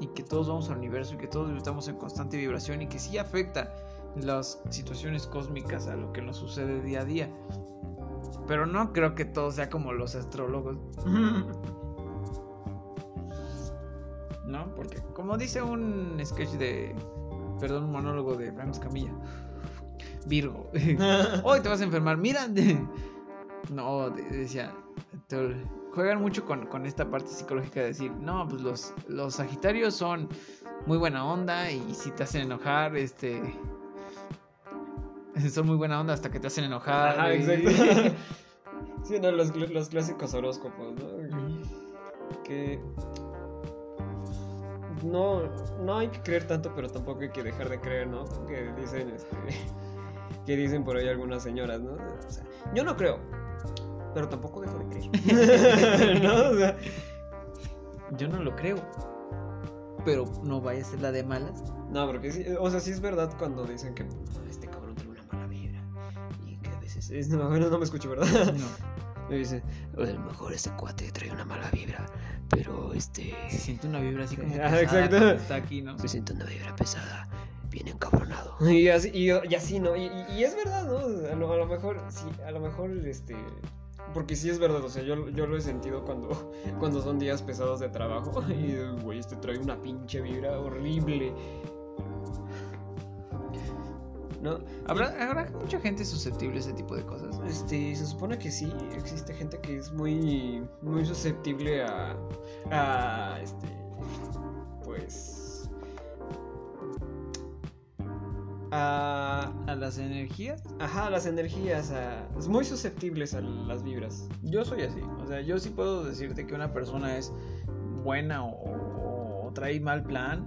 y que todos vamos al universo y que todos estamos en constante vibración y que sí afecta las situaciones cósmicas a lo que nos sucede día a día. Pero no creo que todo sea como los astrólogos, *laughs* ¿no? Porque como dice un sketch de, perdón, un monólogo de Frank Escamilla, Virgo, *laughs* hoy te vas a enfermar, mira. *laughs* No, de- decía, juegan mucho con, con esta parte psicológica de decir, no, pues los, los Sagitarios son muy buena onda y si te hacen enojar, este... *laughs* Son muy buena onda hasta que te hacen enojar. Ajá, y- exacto. *laughs* Sí, no, los, los clásicos horóscopos, ¿no? Que no, no hay que creer tanto, pero tampoco hay que dejar de creer, ¿no? Que dicen, este, *laughs* que dicen por ahí algunas señoras, ¿no? O sea, yo no creo, pero tampoco dejo de creer, ¿no? O sea, Yo no lo creo. Pero no vaya a ser la de malas. no, porque sí, o sea, sí es verdad cuando dicen que es, no, bueno, no me escucho, ¿verdad? No. *laughs* Dice, a lo mejor este cuate trae una mala vibra, pero este Se siente una vibra así como. *laughs* Ah, pesada exacto. Está aquí, ¿no? se siente una vibra pesada, bien encabronado. *laughs* Y así, y, y así ¿no? Y, y- y es verdad, ¿no? A lo, a lo mejor, sí, a lo mejor, este. Porque sí es verdad, o sea, yo, yo lo he sentido cuando, cuando son días pesados de trabajo. Y, güey, este trae una pinche vibra horrible. ¿No? ¿Habrá, habrá mucha gente susceptible a ese tipo de cosas. Este, se supone que sí, existe gente que es muy, muy susceptible a, a, este, pues, a, A las energías. ajá, a las energías, a, es muy susceptibles a las vibras. Yo soy así. O sea, yo sí puedo decirte que una persona es buena o, o- o trae mal plan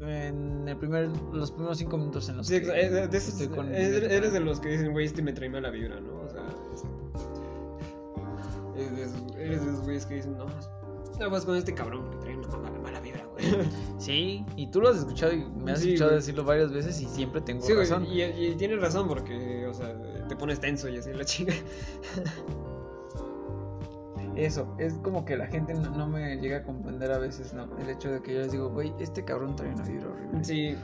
en el primer, los primeros cinco minutos en los Sí, que eh, de esos- estoy con eres, eres de los que dicen, güey, este me trae mala vibra, ¿no? O sea, es- es de esos- eres de esos güeyes que dicen, no, no vas con este cabrón que trae una mala, mala vibra, güey. Sí, y tú lo has escuchado y me has Sí, escuchado güey. decirlo varias veces y siempre tengo Sí, güey, razón. y, y tienes razón porque, o sea, te pones tenso y así la chinga. Eso, es como que la gente no, no me llega a comprender a veces, ¿no? El hecho de que yo les digo, güey, este cabrón trae una vibra horrible. Sí,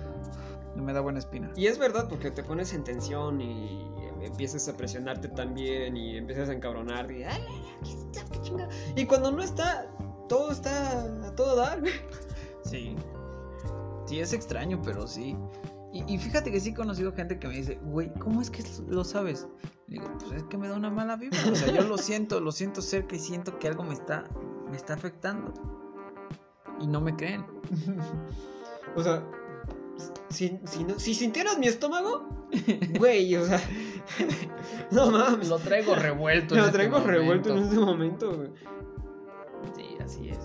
No me da buena espina. y es verdad porque te pones en tensión y empiezas a presionarte también y empiezas a encabronar y, ay. Y cuando no está, todo está a todo dar. *laughs* Sí. Sí, es extraño, pero sí. Y, y fíjate que sí he conocido gente que me dice, güey, ¿cómo es que lo sabes? Digo, pues es que me da una mala vibra. O sea, yo lo *laughs* siento, lo siento cerca y siento que algo me está, me está afectando. Y no me creen. *laughs* O sea, si, si, no- si sintieras mi estómago, güey, o sea, *laughs* no mames. Lo traigo revuelto. Lo este traigo revuelto en este momento, güey. Sí, así es.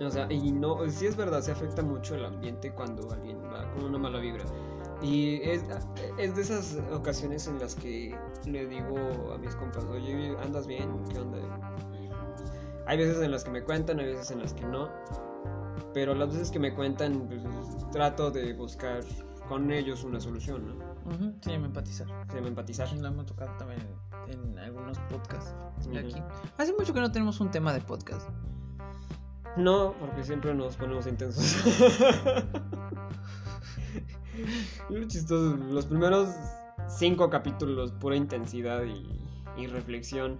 O sea, y no, sí es verdad, se afecta mucho el ambiente cuando alguien va con una mala vibra. Y es, es de esas ocasiones en las que le digo a mis compas, oye, ¿andas bien? ¿Qué onda? Hay veces en las que me cuentan, hay veces en las que no. Pero las veces que me cuentan, pues, trato de buscar con ellos una solución, ¿no? Ujú, Sí, me empatizar. Se me empatizar. Lo hemos tocado también en algunos podcasts. de Ujú. aquí. Hace mucho que no tenemos un tema de podcast. No, porque siempre nos ponemos intensos. *laughs* *laughs* Lo chistoso, los primeros cinco capítulos, pura intensidad y, y reflexión.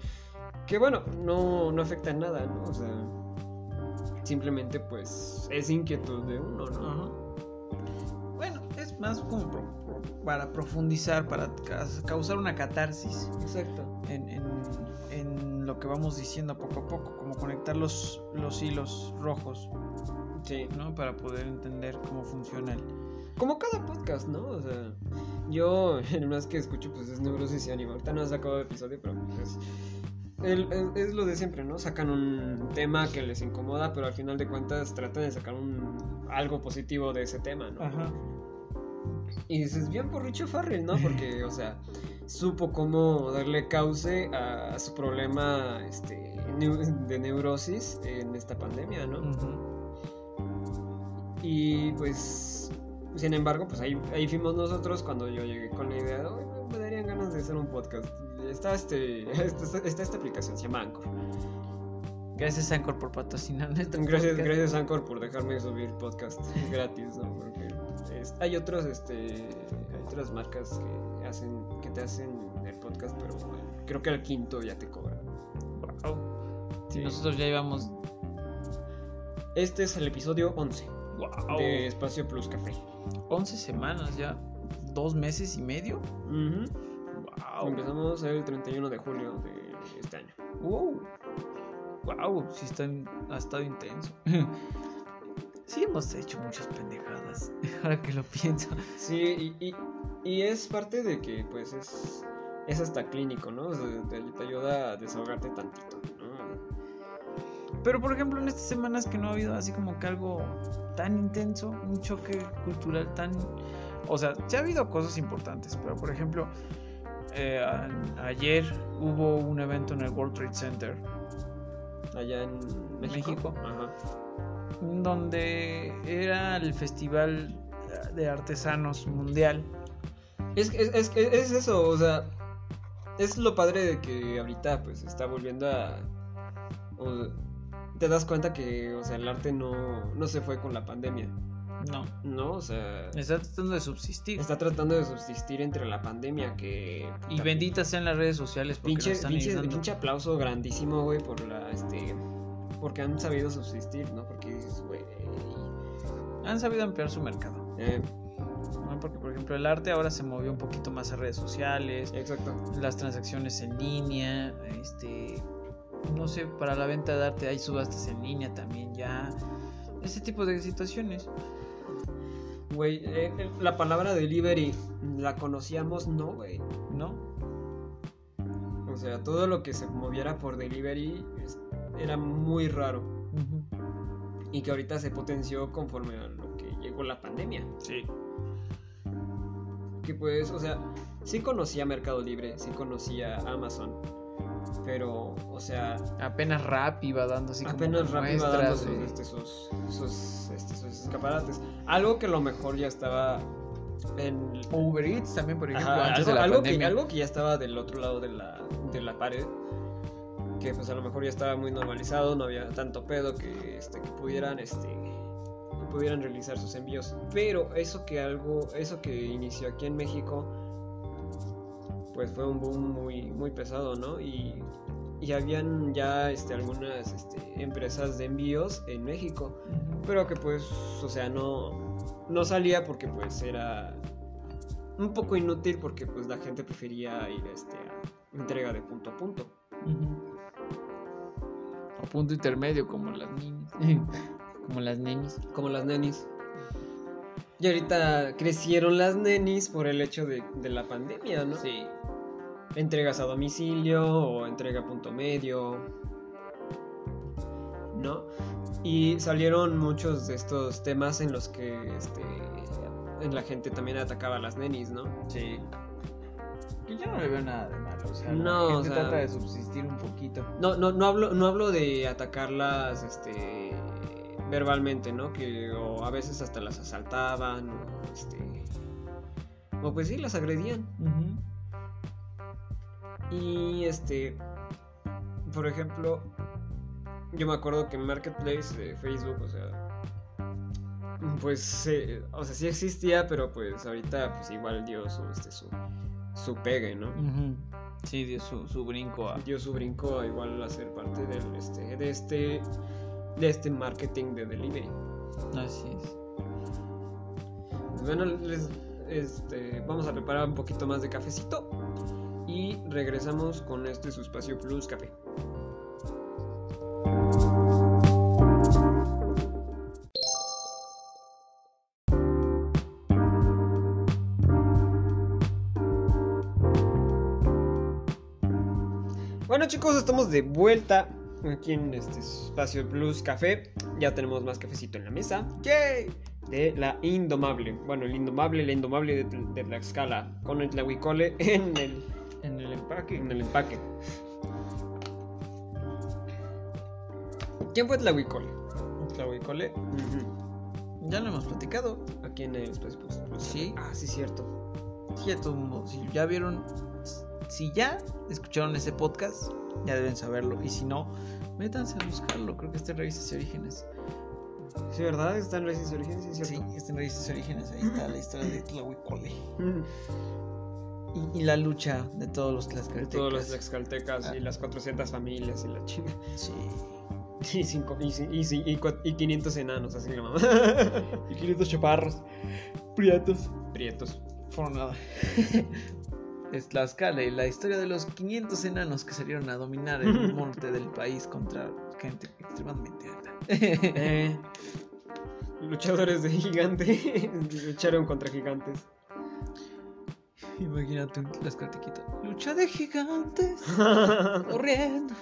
Que bueno, no, no afecta en nada, ¿no? O sea, simplemente pues es inquietud de uno, ¿no? Ajá. Bueno, es más como pro- pro- para profundizar, para ca- causar una catarsis Exacto. en, en- en lo que vamos diciendo poco a poco, como conectar los, los hilos rojos, Sí. ¿no? Para poder entender cómo funciona el... Como cada podcast, ¿no? O sea, yo *laughs* el más que escucho pues es Neurosis y Anima. Ahorita no he sacado episodio, pero pues el- el- es lo de siempre, ¿no? Sacan un tema que les incomoda, pero al final de cuentas tratan de sacar un, algo positivo de ese tema, ¿no? Ajá. Y dices, bien por Richo Farrell, ¿no? Porque, *laughs* o sea, supo cómo darle cauce a su problema este, de neurosis en esta pandemia, ¿no? Ujú. Y pues, sin embargo, pues ahí, ahí fuimos nosotros cuando yo llegué con la idea de, "Oye, me darían ganas de hacer un podcast. Está, este, *laughs* está, está esta aplicación, se llama Anchor. Gracias Anchor por patrocinar este Gracias, podcast. gracias Anchor por dejarme subir podcast *laughs* gratis, ¿no? Porque es- hay otros, este, hay otras marcas que hacen, que te hacen el podcast, pero creo que al quinto ya te cobran. Wow. Sí. Nosotros ya íbamos. Este es el episodio 11 Wow. de Espacio Plus Café. 11 semanas ya. Dos meses y medio. Ujú. Wow. Empezamos el 31 de julio de este año. Wow. Wow. Sí, está, ha estado intenso. *laughs* sí, hemos hecho muchas pendejadas. *laughs* Ahora que lo pienso. Sí, y, y, y es parte de que, pues, es, es hasta clínico, ¿no? O sea, te, te ayuda a desahogarte tantito. Pero por ejemplo, en estas semanas que no ha habido así como que algo tan intenso, un choque cultural tan. O sea, sí ha habido cosas importantes, pero por ejemplo, eh, a- ayer hubo un evento en el World Trade Center Allá en México. México. Ajá. donde era el festival de artesanos mundial. Es, es, es, es eso, o sea, es lo padre de que ahorita pues está volviendo a... o- te das cuenta que, o sea, el arte no, no se fue con la pandemia, No, ¿no? O sea, está tratando de subsistir. está tratando de subsistir entre la pandemia que... Y benditas sean las redes sociales porque Pinche, nos están pinche, ayudando. pinche aplauso grandísimo, güey, por la, este... Porque han sabido subsistir, ¿no? Porque dices, güey... Han sabido ampliar su mercado. eh, ¿no? Porque por ejemplo el arte ahora se movió un poquito más a redes sociales. exacto. las transacciones en línea, este, no sé, para la venta de arte hay subastas en línea también ya, ese tipo de situaciones. Güey, eh, eh, la palabra delivery, ¿la conocíamos? No, güey. ¿No? O sea, todo lo que se moviera por delivery era muy raro. Y que ahorita se potenció conforme a lo que llegó la pandemia. Sí. Que pues, o sea, sí conocía Mercado Libre, sí conocía Amazon. Pero, o sea, Apenas rap iba dando así como apenas que rápido iba dando sus, este, sus, sus, este, sus escaparates. Algo que a lo mejor ya estaba en, Uber Eats también, por ejemplo, Ajá, antes algo, de la algo que, pandemia. algo que ya estaba del otro lado de la, de la pared. Que pues a lo mejor ya estaba muy normalizado, no había tanto pedo que, este, que pudieran este que pudieran realizar sus envíos. Pero eso que algo, eso que inició aquí en México, pues fue un boom muy, muy pesado, ¿no? Y, y habían ya este, algunas este, empresas de envíos en México. Pero que pues, o sea, no, no salía porque pues era un poco inútil porque pues la gente prefería ir este, a entrega de punto a punto. O punto intermedio como las niñas. *laughs* como las nenis. Como las nenis. Y ahorita crecieron las nenis por el hecho de, de la pandemia, ¿no? Sí. Entregas a domicilio o entrega a punto medio. ¿No? Y salieron muchos de estos temas en los que este, en la gente también atacaba a las nenis, ¿no? Sí. Que yo no le veo nada de malo. O sea, No, la o gente sea- trata de subsistir un poquito. No, no, no hablo, no hablo de atacarlas este verbalmente, ¿no? Que o a veces hasta las asaltaban o este o pues sí las agredían. Y este por ejemplo, yo me acuerdo que en Marketplace de Facebook, o sea, pues eh, o sea, sí existía, pero pues ahorita pues igual dio su este su su pegue, ¿no? Sí, dio su, su brinco a... dio su brinco a igual a ser parte del este de este de este marketing de delivery. Así es. Pues bueno, les este vamos a preparar un poquito más de cafecito y regresamos con este su espacio Plus Café. Bueno chicos, estamos de vuelta aquí en este espacio Plus Café. Ya tenemos más cafecito en la mesa. ¡Yay! De la Indomable. Bueno, el Indomable, la Indomable de, de Tlaxcala. Con el Tlahuicole *laughs* en el, En el empaque. en el empaque. ¿Quién fue Tlahuicole? Tlahuicole. Ya lo hemos platicado. Aquí en el espacio Plus. Plus Sí. Ah, sí, cierto. Sí, todo el mundo. Si ya vieron, si ya escucharon ese podcast, ya deben saberlo. Y si no, métanse a buscarlo. Creo que está en Raíces y Orígenes. Sí, ¿verdad? Está en Raíces y Orígenes, sí, está en Raíces y Orígenes. Ahí está la historia de Tlahuicole. Ujú. Y, y la lucha de todos los De tlaxcaltecas. todos los tlaxcaltecas Ah. y las 400 familias y la chinga. Sí. *laughs* Y, cinco, y, y, y, cua- y 500 enanos, así la mamá. *laughs* Y 500 chaparros. Prietos. Prietos. Por nada. *laughs* es Tlaxcala y la historia de los 500 enanos que salieron a dominar el *laughs* norte del país contra gente extremadamente alta. Eh, luchadores de gigante *laughs* lucharon contra gigantes. Imagínate un Tlaxcaltequito. Lucha de gigantes *laughs* corriendo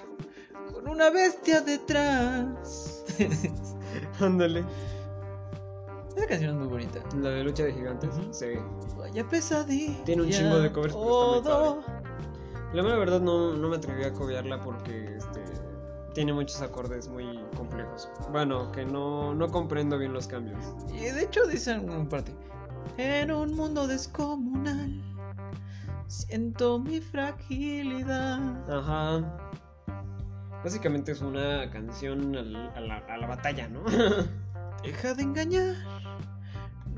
con una bestia detrás. Ándale. Esa canción es muy bonita. La de lucha de gigantes. Sí. Vaya pesadilla. Tiene un chingo de covers, pero está muy todo. La mera verdad no, no me atreví a copiarla porque este, tiene muchos acordes muy complejos. Bueno, que no, no comprendo bien los cambios. Y de hecho dicen en una parte, en un mundo descomunal, siento mi fragilidad. Ajá. Básicamente es una canción a la, a la batalla, ¿no? *laughs* Deja de engañar,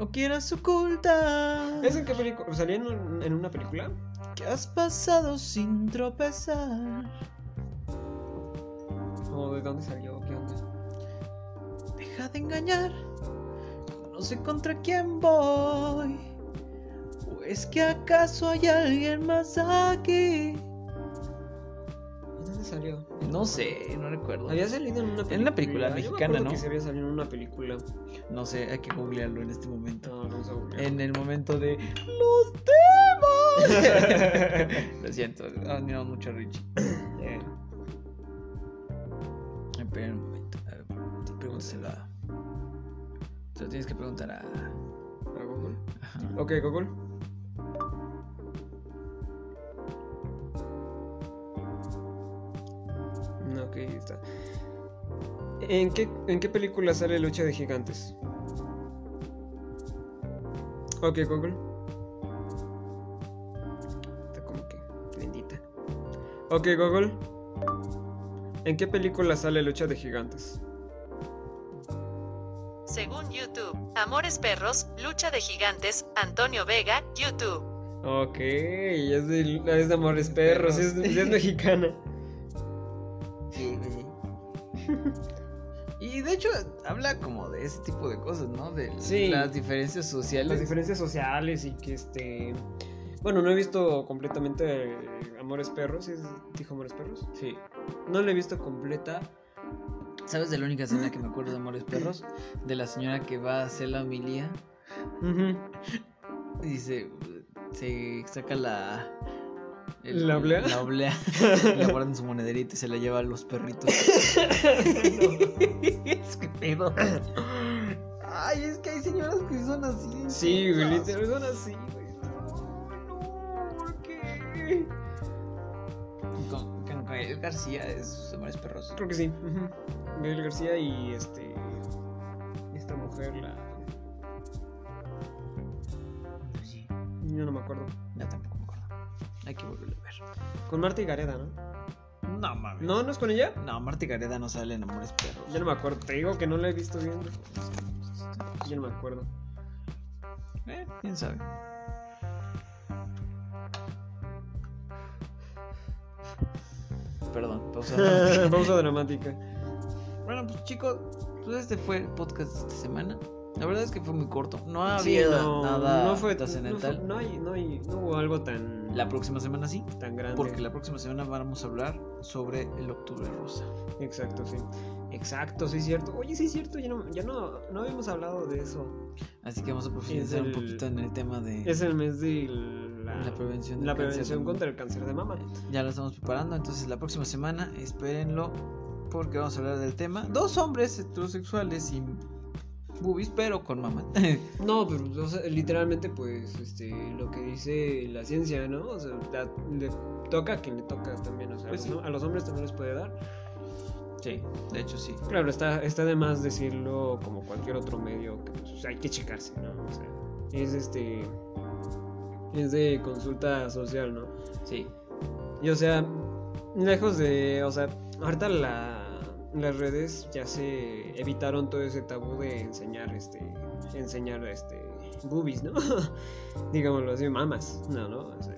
no quieras ocultar ¿Es en qué película? ¿Salía en, un- en una película? que has pasado sin tropezar. ¿O de dónde salió? ¿Qué onda? Deja de engañar, no sé contra quién voy. ¿O es que acaso hay alguien más aquí? No sé, no recuerdo. Había salido en una película. En una película Yo me mexicana, ¿no? que se había salido en una película. No sé, hay que googlearlo en este momento. No, vamos a googlear. En el momento de los temas. *laughs* *laughs* Lo siento, admiramos mucho a Richie. *coughs* Eh, Espera un momento. A ver, pregúntaselo a- Se lo tienes que preguntar a. ¿a Google? Ajá. Ok, Google. ¿En qué, ¿En qué película sale Lucha de Gigantes? Ok, Google. Está como que lentita. Ok, Google. ¿En qué película sale Lucha de Gigantes? Según YouTube, Amores Perros, Lucha de Gigantes, Antonio Vega, YouTube. Ok, es de, es de Amores Perros, es, es mexicana. *laughs* de hecho, habla como de ese tipo de cosas, ¿no? De Sí. las diferencias sociales. las diferencias sociales y que este bueno no he visto completamente eh, Amores Perros ¿sí dijo Amores Perros Sí. no la he visto completa ¿Sabes de la única escena que me acuerdo de Amores Perros? *laughs* De la señora que va a hacer la homilía y se, se saca la. ¿La oblea? La oblea. *laughs* la guarda en su monederita y se la lleva a los perritos. *laughs* es que pedo. Ay, es que hay señoras que son así. sí güey literal son así güey Ay, no ¿por qué? Con, con Gael García es Amores Perros. creo que sí. Gael García y este esta mujer la Sí. yo no me acuerdo Ya tampoco. Hay que volverlo a ver. con Marta y Gareda ¿no? No mames. no no es con ella No, Marta Gareda no sale en Amores Perros. ya no me acuerdo te digo que no la he visto bien ya no me acuerdo Eh, quién sabe. Perdón, pausa. *laughs* pausa dramática bueno, pues chicos, pues este fue el podcast de esta semana. La verdad es que fue muy corto. No Sí, había no, nada no fue, trascendental. No, no hay, no, hay- no hubo algo tan, La próxima semana sí, tan grande. porque la próxima semana vamos a hablar sobre el octubre rosa. Exacto, sí. Exacto, sí es cierto. Oye, sí es cierto, ya no, ya no, no habíamos hablado de eso. Así que vamos a profundizar un poquito en el tema de. Es el mes de la, La prevención la prevención contra el cáncer de mama. Ya lo estamos preparando, entonces la próxima semana espérenlo porque vamos a hablar del tema. Dos hombres heterosexuales sin boobies, pero con mamá. *laughs* No, pero o sea, literalmente pues este lo que dice la ciencia, ¿no? O sea, la- le toca a quien le toca también, o sea, Pues a los- sí. a los hombres también les puede dar. sí, de hecho sí. Claro, está, está de más decirlo como cualquier otro medio que pues, hay que checarse, ¿no? O sea, es este es de consulta social, ¿no? Sí. Y o sea, lejos de, o sea, ahorita la, las redes ya se evitaron todo ese tabú de enseñar, este, enseñar, este, boobies, ¿no? *laughs* Digámoslo así, mamas, no, ¿no? O sea,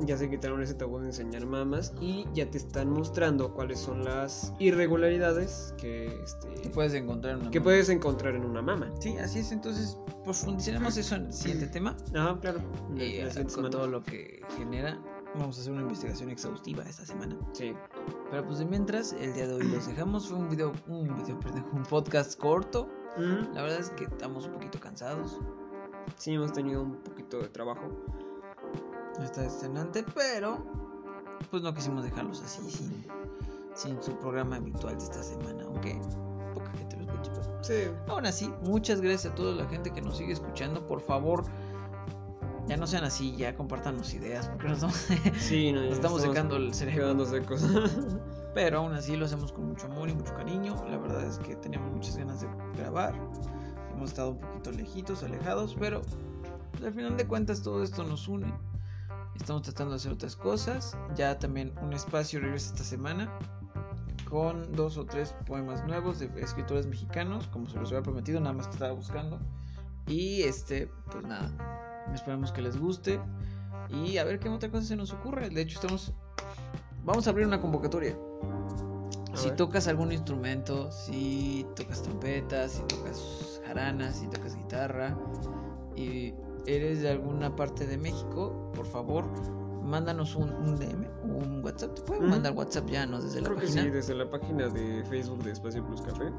ya se quitaron ese tabú de enseñar mamas y ya te están mostrando cuáles son las irregularidades que, Que este, puedes encontrar una que puedes encontrar en una mama. Sí, así es. Entonces, profundizaremos eso en el siguiente *laughs* tema. Ajá, claro. Eh, con todo lo que genera, vamos a hacer una investigación exhaustiva esta semana. Sí. Pero pues de mientras, el día de hoy los dejamos. Fue un video, un video, perdón, un podcast corto. La verdad es que estamos un poquito cansados. Sí, hemos tenido un poquito de trabajo. Está estrenante, pero pues no quisimos dejarlos así sin, sin su programa habitual de esta semana, aunque poca gente lo escucha. pero Sí. Aún así, muchas gracias a toda la gente que nos sigue escuchando. Por favor, ya no sean así, ya compartan las ideas, porque nos, estamos- *laughs* Sí, no, nos ya estamos secando el cerebro. secos. *laughs* Pero aún así lo hacemos con mucho amor y mucho cariño. La verdad es que teníamos muchas ganas de grabar. Hemos estado un poquito lejitos, alejados, pero pues, al final de cuentas todo esto nos une. Estamos tratando de hacer otras cosas. Ya también un espacio regresa esta semana con dos o tres poemas nuevos de escritores mexicanos, como se los había prometido, nada más que estaba buscando. Y este, pues nada, esperamos que les guste y a ver qué otra cosa se nos ocurre. De hecho, estamos vamos a abrir una convocatoria. A Si ver. tocas algún instrumento, si tocas trompeta, si tocas jaranas, si tocas guitarra y eres de alguna parte de México, por favor, mándanos un, un DM o un WhatsApp. Te pueden mandar WhatsApp ya, ¿no? Desde la Creo que página. sí, desde la página de Facebook de Espacio Plus Café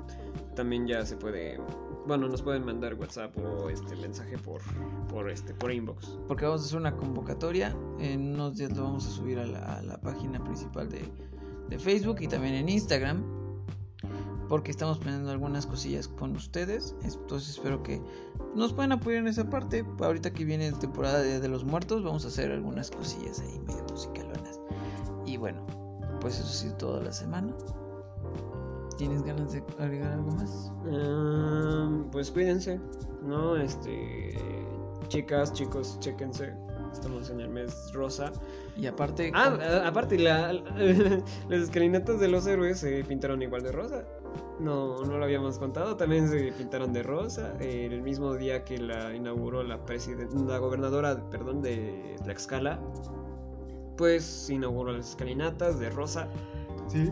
también ya se puede, bueno, nos pueden mandar WhatsApp o este mensaje por, por este, por inbox. Porque vamos a hacer una convocatoria. En unos días lo vamos a subir a la, a la página principal de, de Facebook y también en Instagram. Porque estamos planeando algunas cosillas con ustedes. Entonces espero que nos puedan apoyar en esa parte. Ahorita que viene la temporada de, los Muertos, vamos a hacer algunas cosillas ahí medio musicalonas. Y bueno, pues eso ha sido toda la semana. ¿Tienes ganas de agregar algo más? Ah, pues cuídense, ¿no? Este, chicas, chicos, chéquense. Estamos en el mes rosa. Y aparte... Ah, aparte, la, *laughs* las escalinatas de los héroes se pintaron igual de rosa. No, no lo habíamos contado. También se pintaron de rosa. eh, el mismo día que la inauguró la, la gobernadora perdón, de Tlaxcala, pues inauguró las escalinatas de rosa. Sí.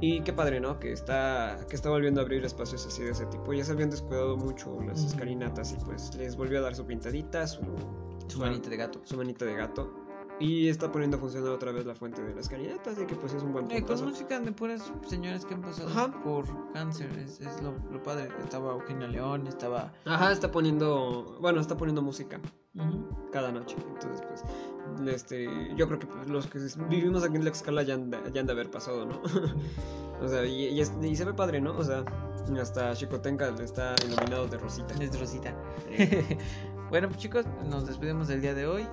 Y qué padre, ¿no? Que está, que está volviendo a abrir espacios así de ese tipo. Ya se habían descuidado mucho las escalinatas y pues les volvió a dar su pintadita, su, su manita de gato. su manita de gato. Y está poniendo a funcionar otra vez la fuente de la escalinata, así que pues es un buen Eh, con puntazo. música de puras señoras que han pasado Ajá. por cáncer, es, es lo, lo padre. Estaba Eugenia León, estaba... Ajá, está poniendo, bueno, está poniendo música Ujú. cada noche. Entonces, pues, este, yo creo que pues, los que vivimos aquí en la escala ya han, de- ya han de haber pasado, ¿no? *laughs* o sea, y, y es- y se ve padre, ¿no? O sea, hasta Chicotenca está iluminado de rosita. Es Rosita. Eh, *laughs* bueno, pues, chicos, nos despedimos del día de hoy.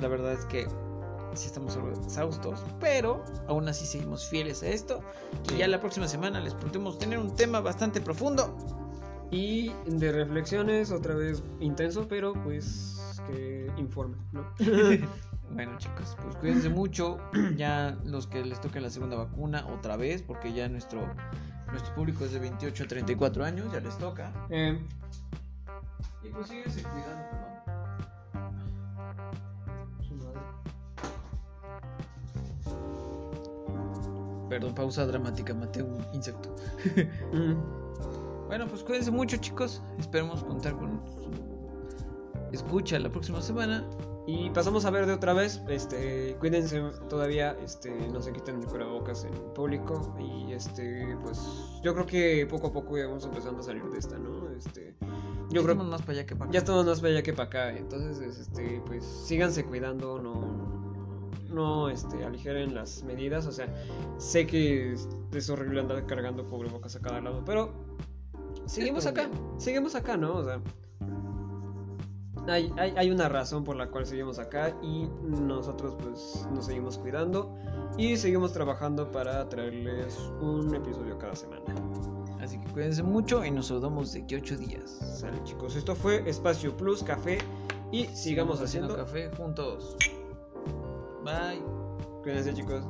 La verdad es que sí estamos algo exhaustos, pero aún así seguimos fieles a esto. Y ya la próxima semana les prometemos tener un tema bastante profundo. Y de reflexiones, otra vez intenso, pero pues que informe, ¿no? *laughs* *laughs* Bueno, chicos, pues cuídense mucho. Ya los que les toque la segunda vacuna otra vez, porque ya nuestro nuestro público es de 28 a 34 años, ya les toca. Eh, Y pues síguense cuidando, Perdón, pausa dramática, maté un insecto. *laughs* Mm. Bueno, pues cuídense mucho, chicos. Esperemos contar con escucha la próxima semana. Y pasamos a ver de otra vez, este, cuídense todavía, este, no se quiten el cubrebocas en público y este, pues yo creo que poco a poco ya vamos empezando a salir de esta, ¿no? Este, Yo creo Estamos más para allá que para acá. ya estamos más para allá que para acá. Entonces, es, este, pues síganse cuidando, no, no este, aligeren las medidas. O sea, sé que es, horrible andar cargando cubrebocas a cada lado, pero seguimos acá, seguimos acá, ¿no? O sea, hay, hay, hay una razón por la cual seguimos acá y nosotros pues nos seguimos cuidando y seguimos trabajando para traerles un episodio cada semana. Así que cuídense mucho y nos saludamos de aquí a 8 días. Sale chicos, esto fue Espacio Plus Café y sigamos haciendo... café juntos. Bye. Cuídense, chicos.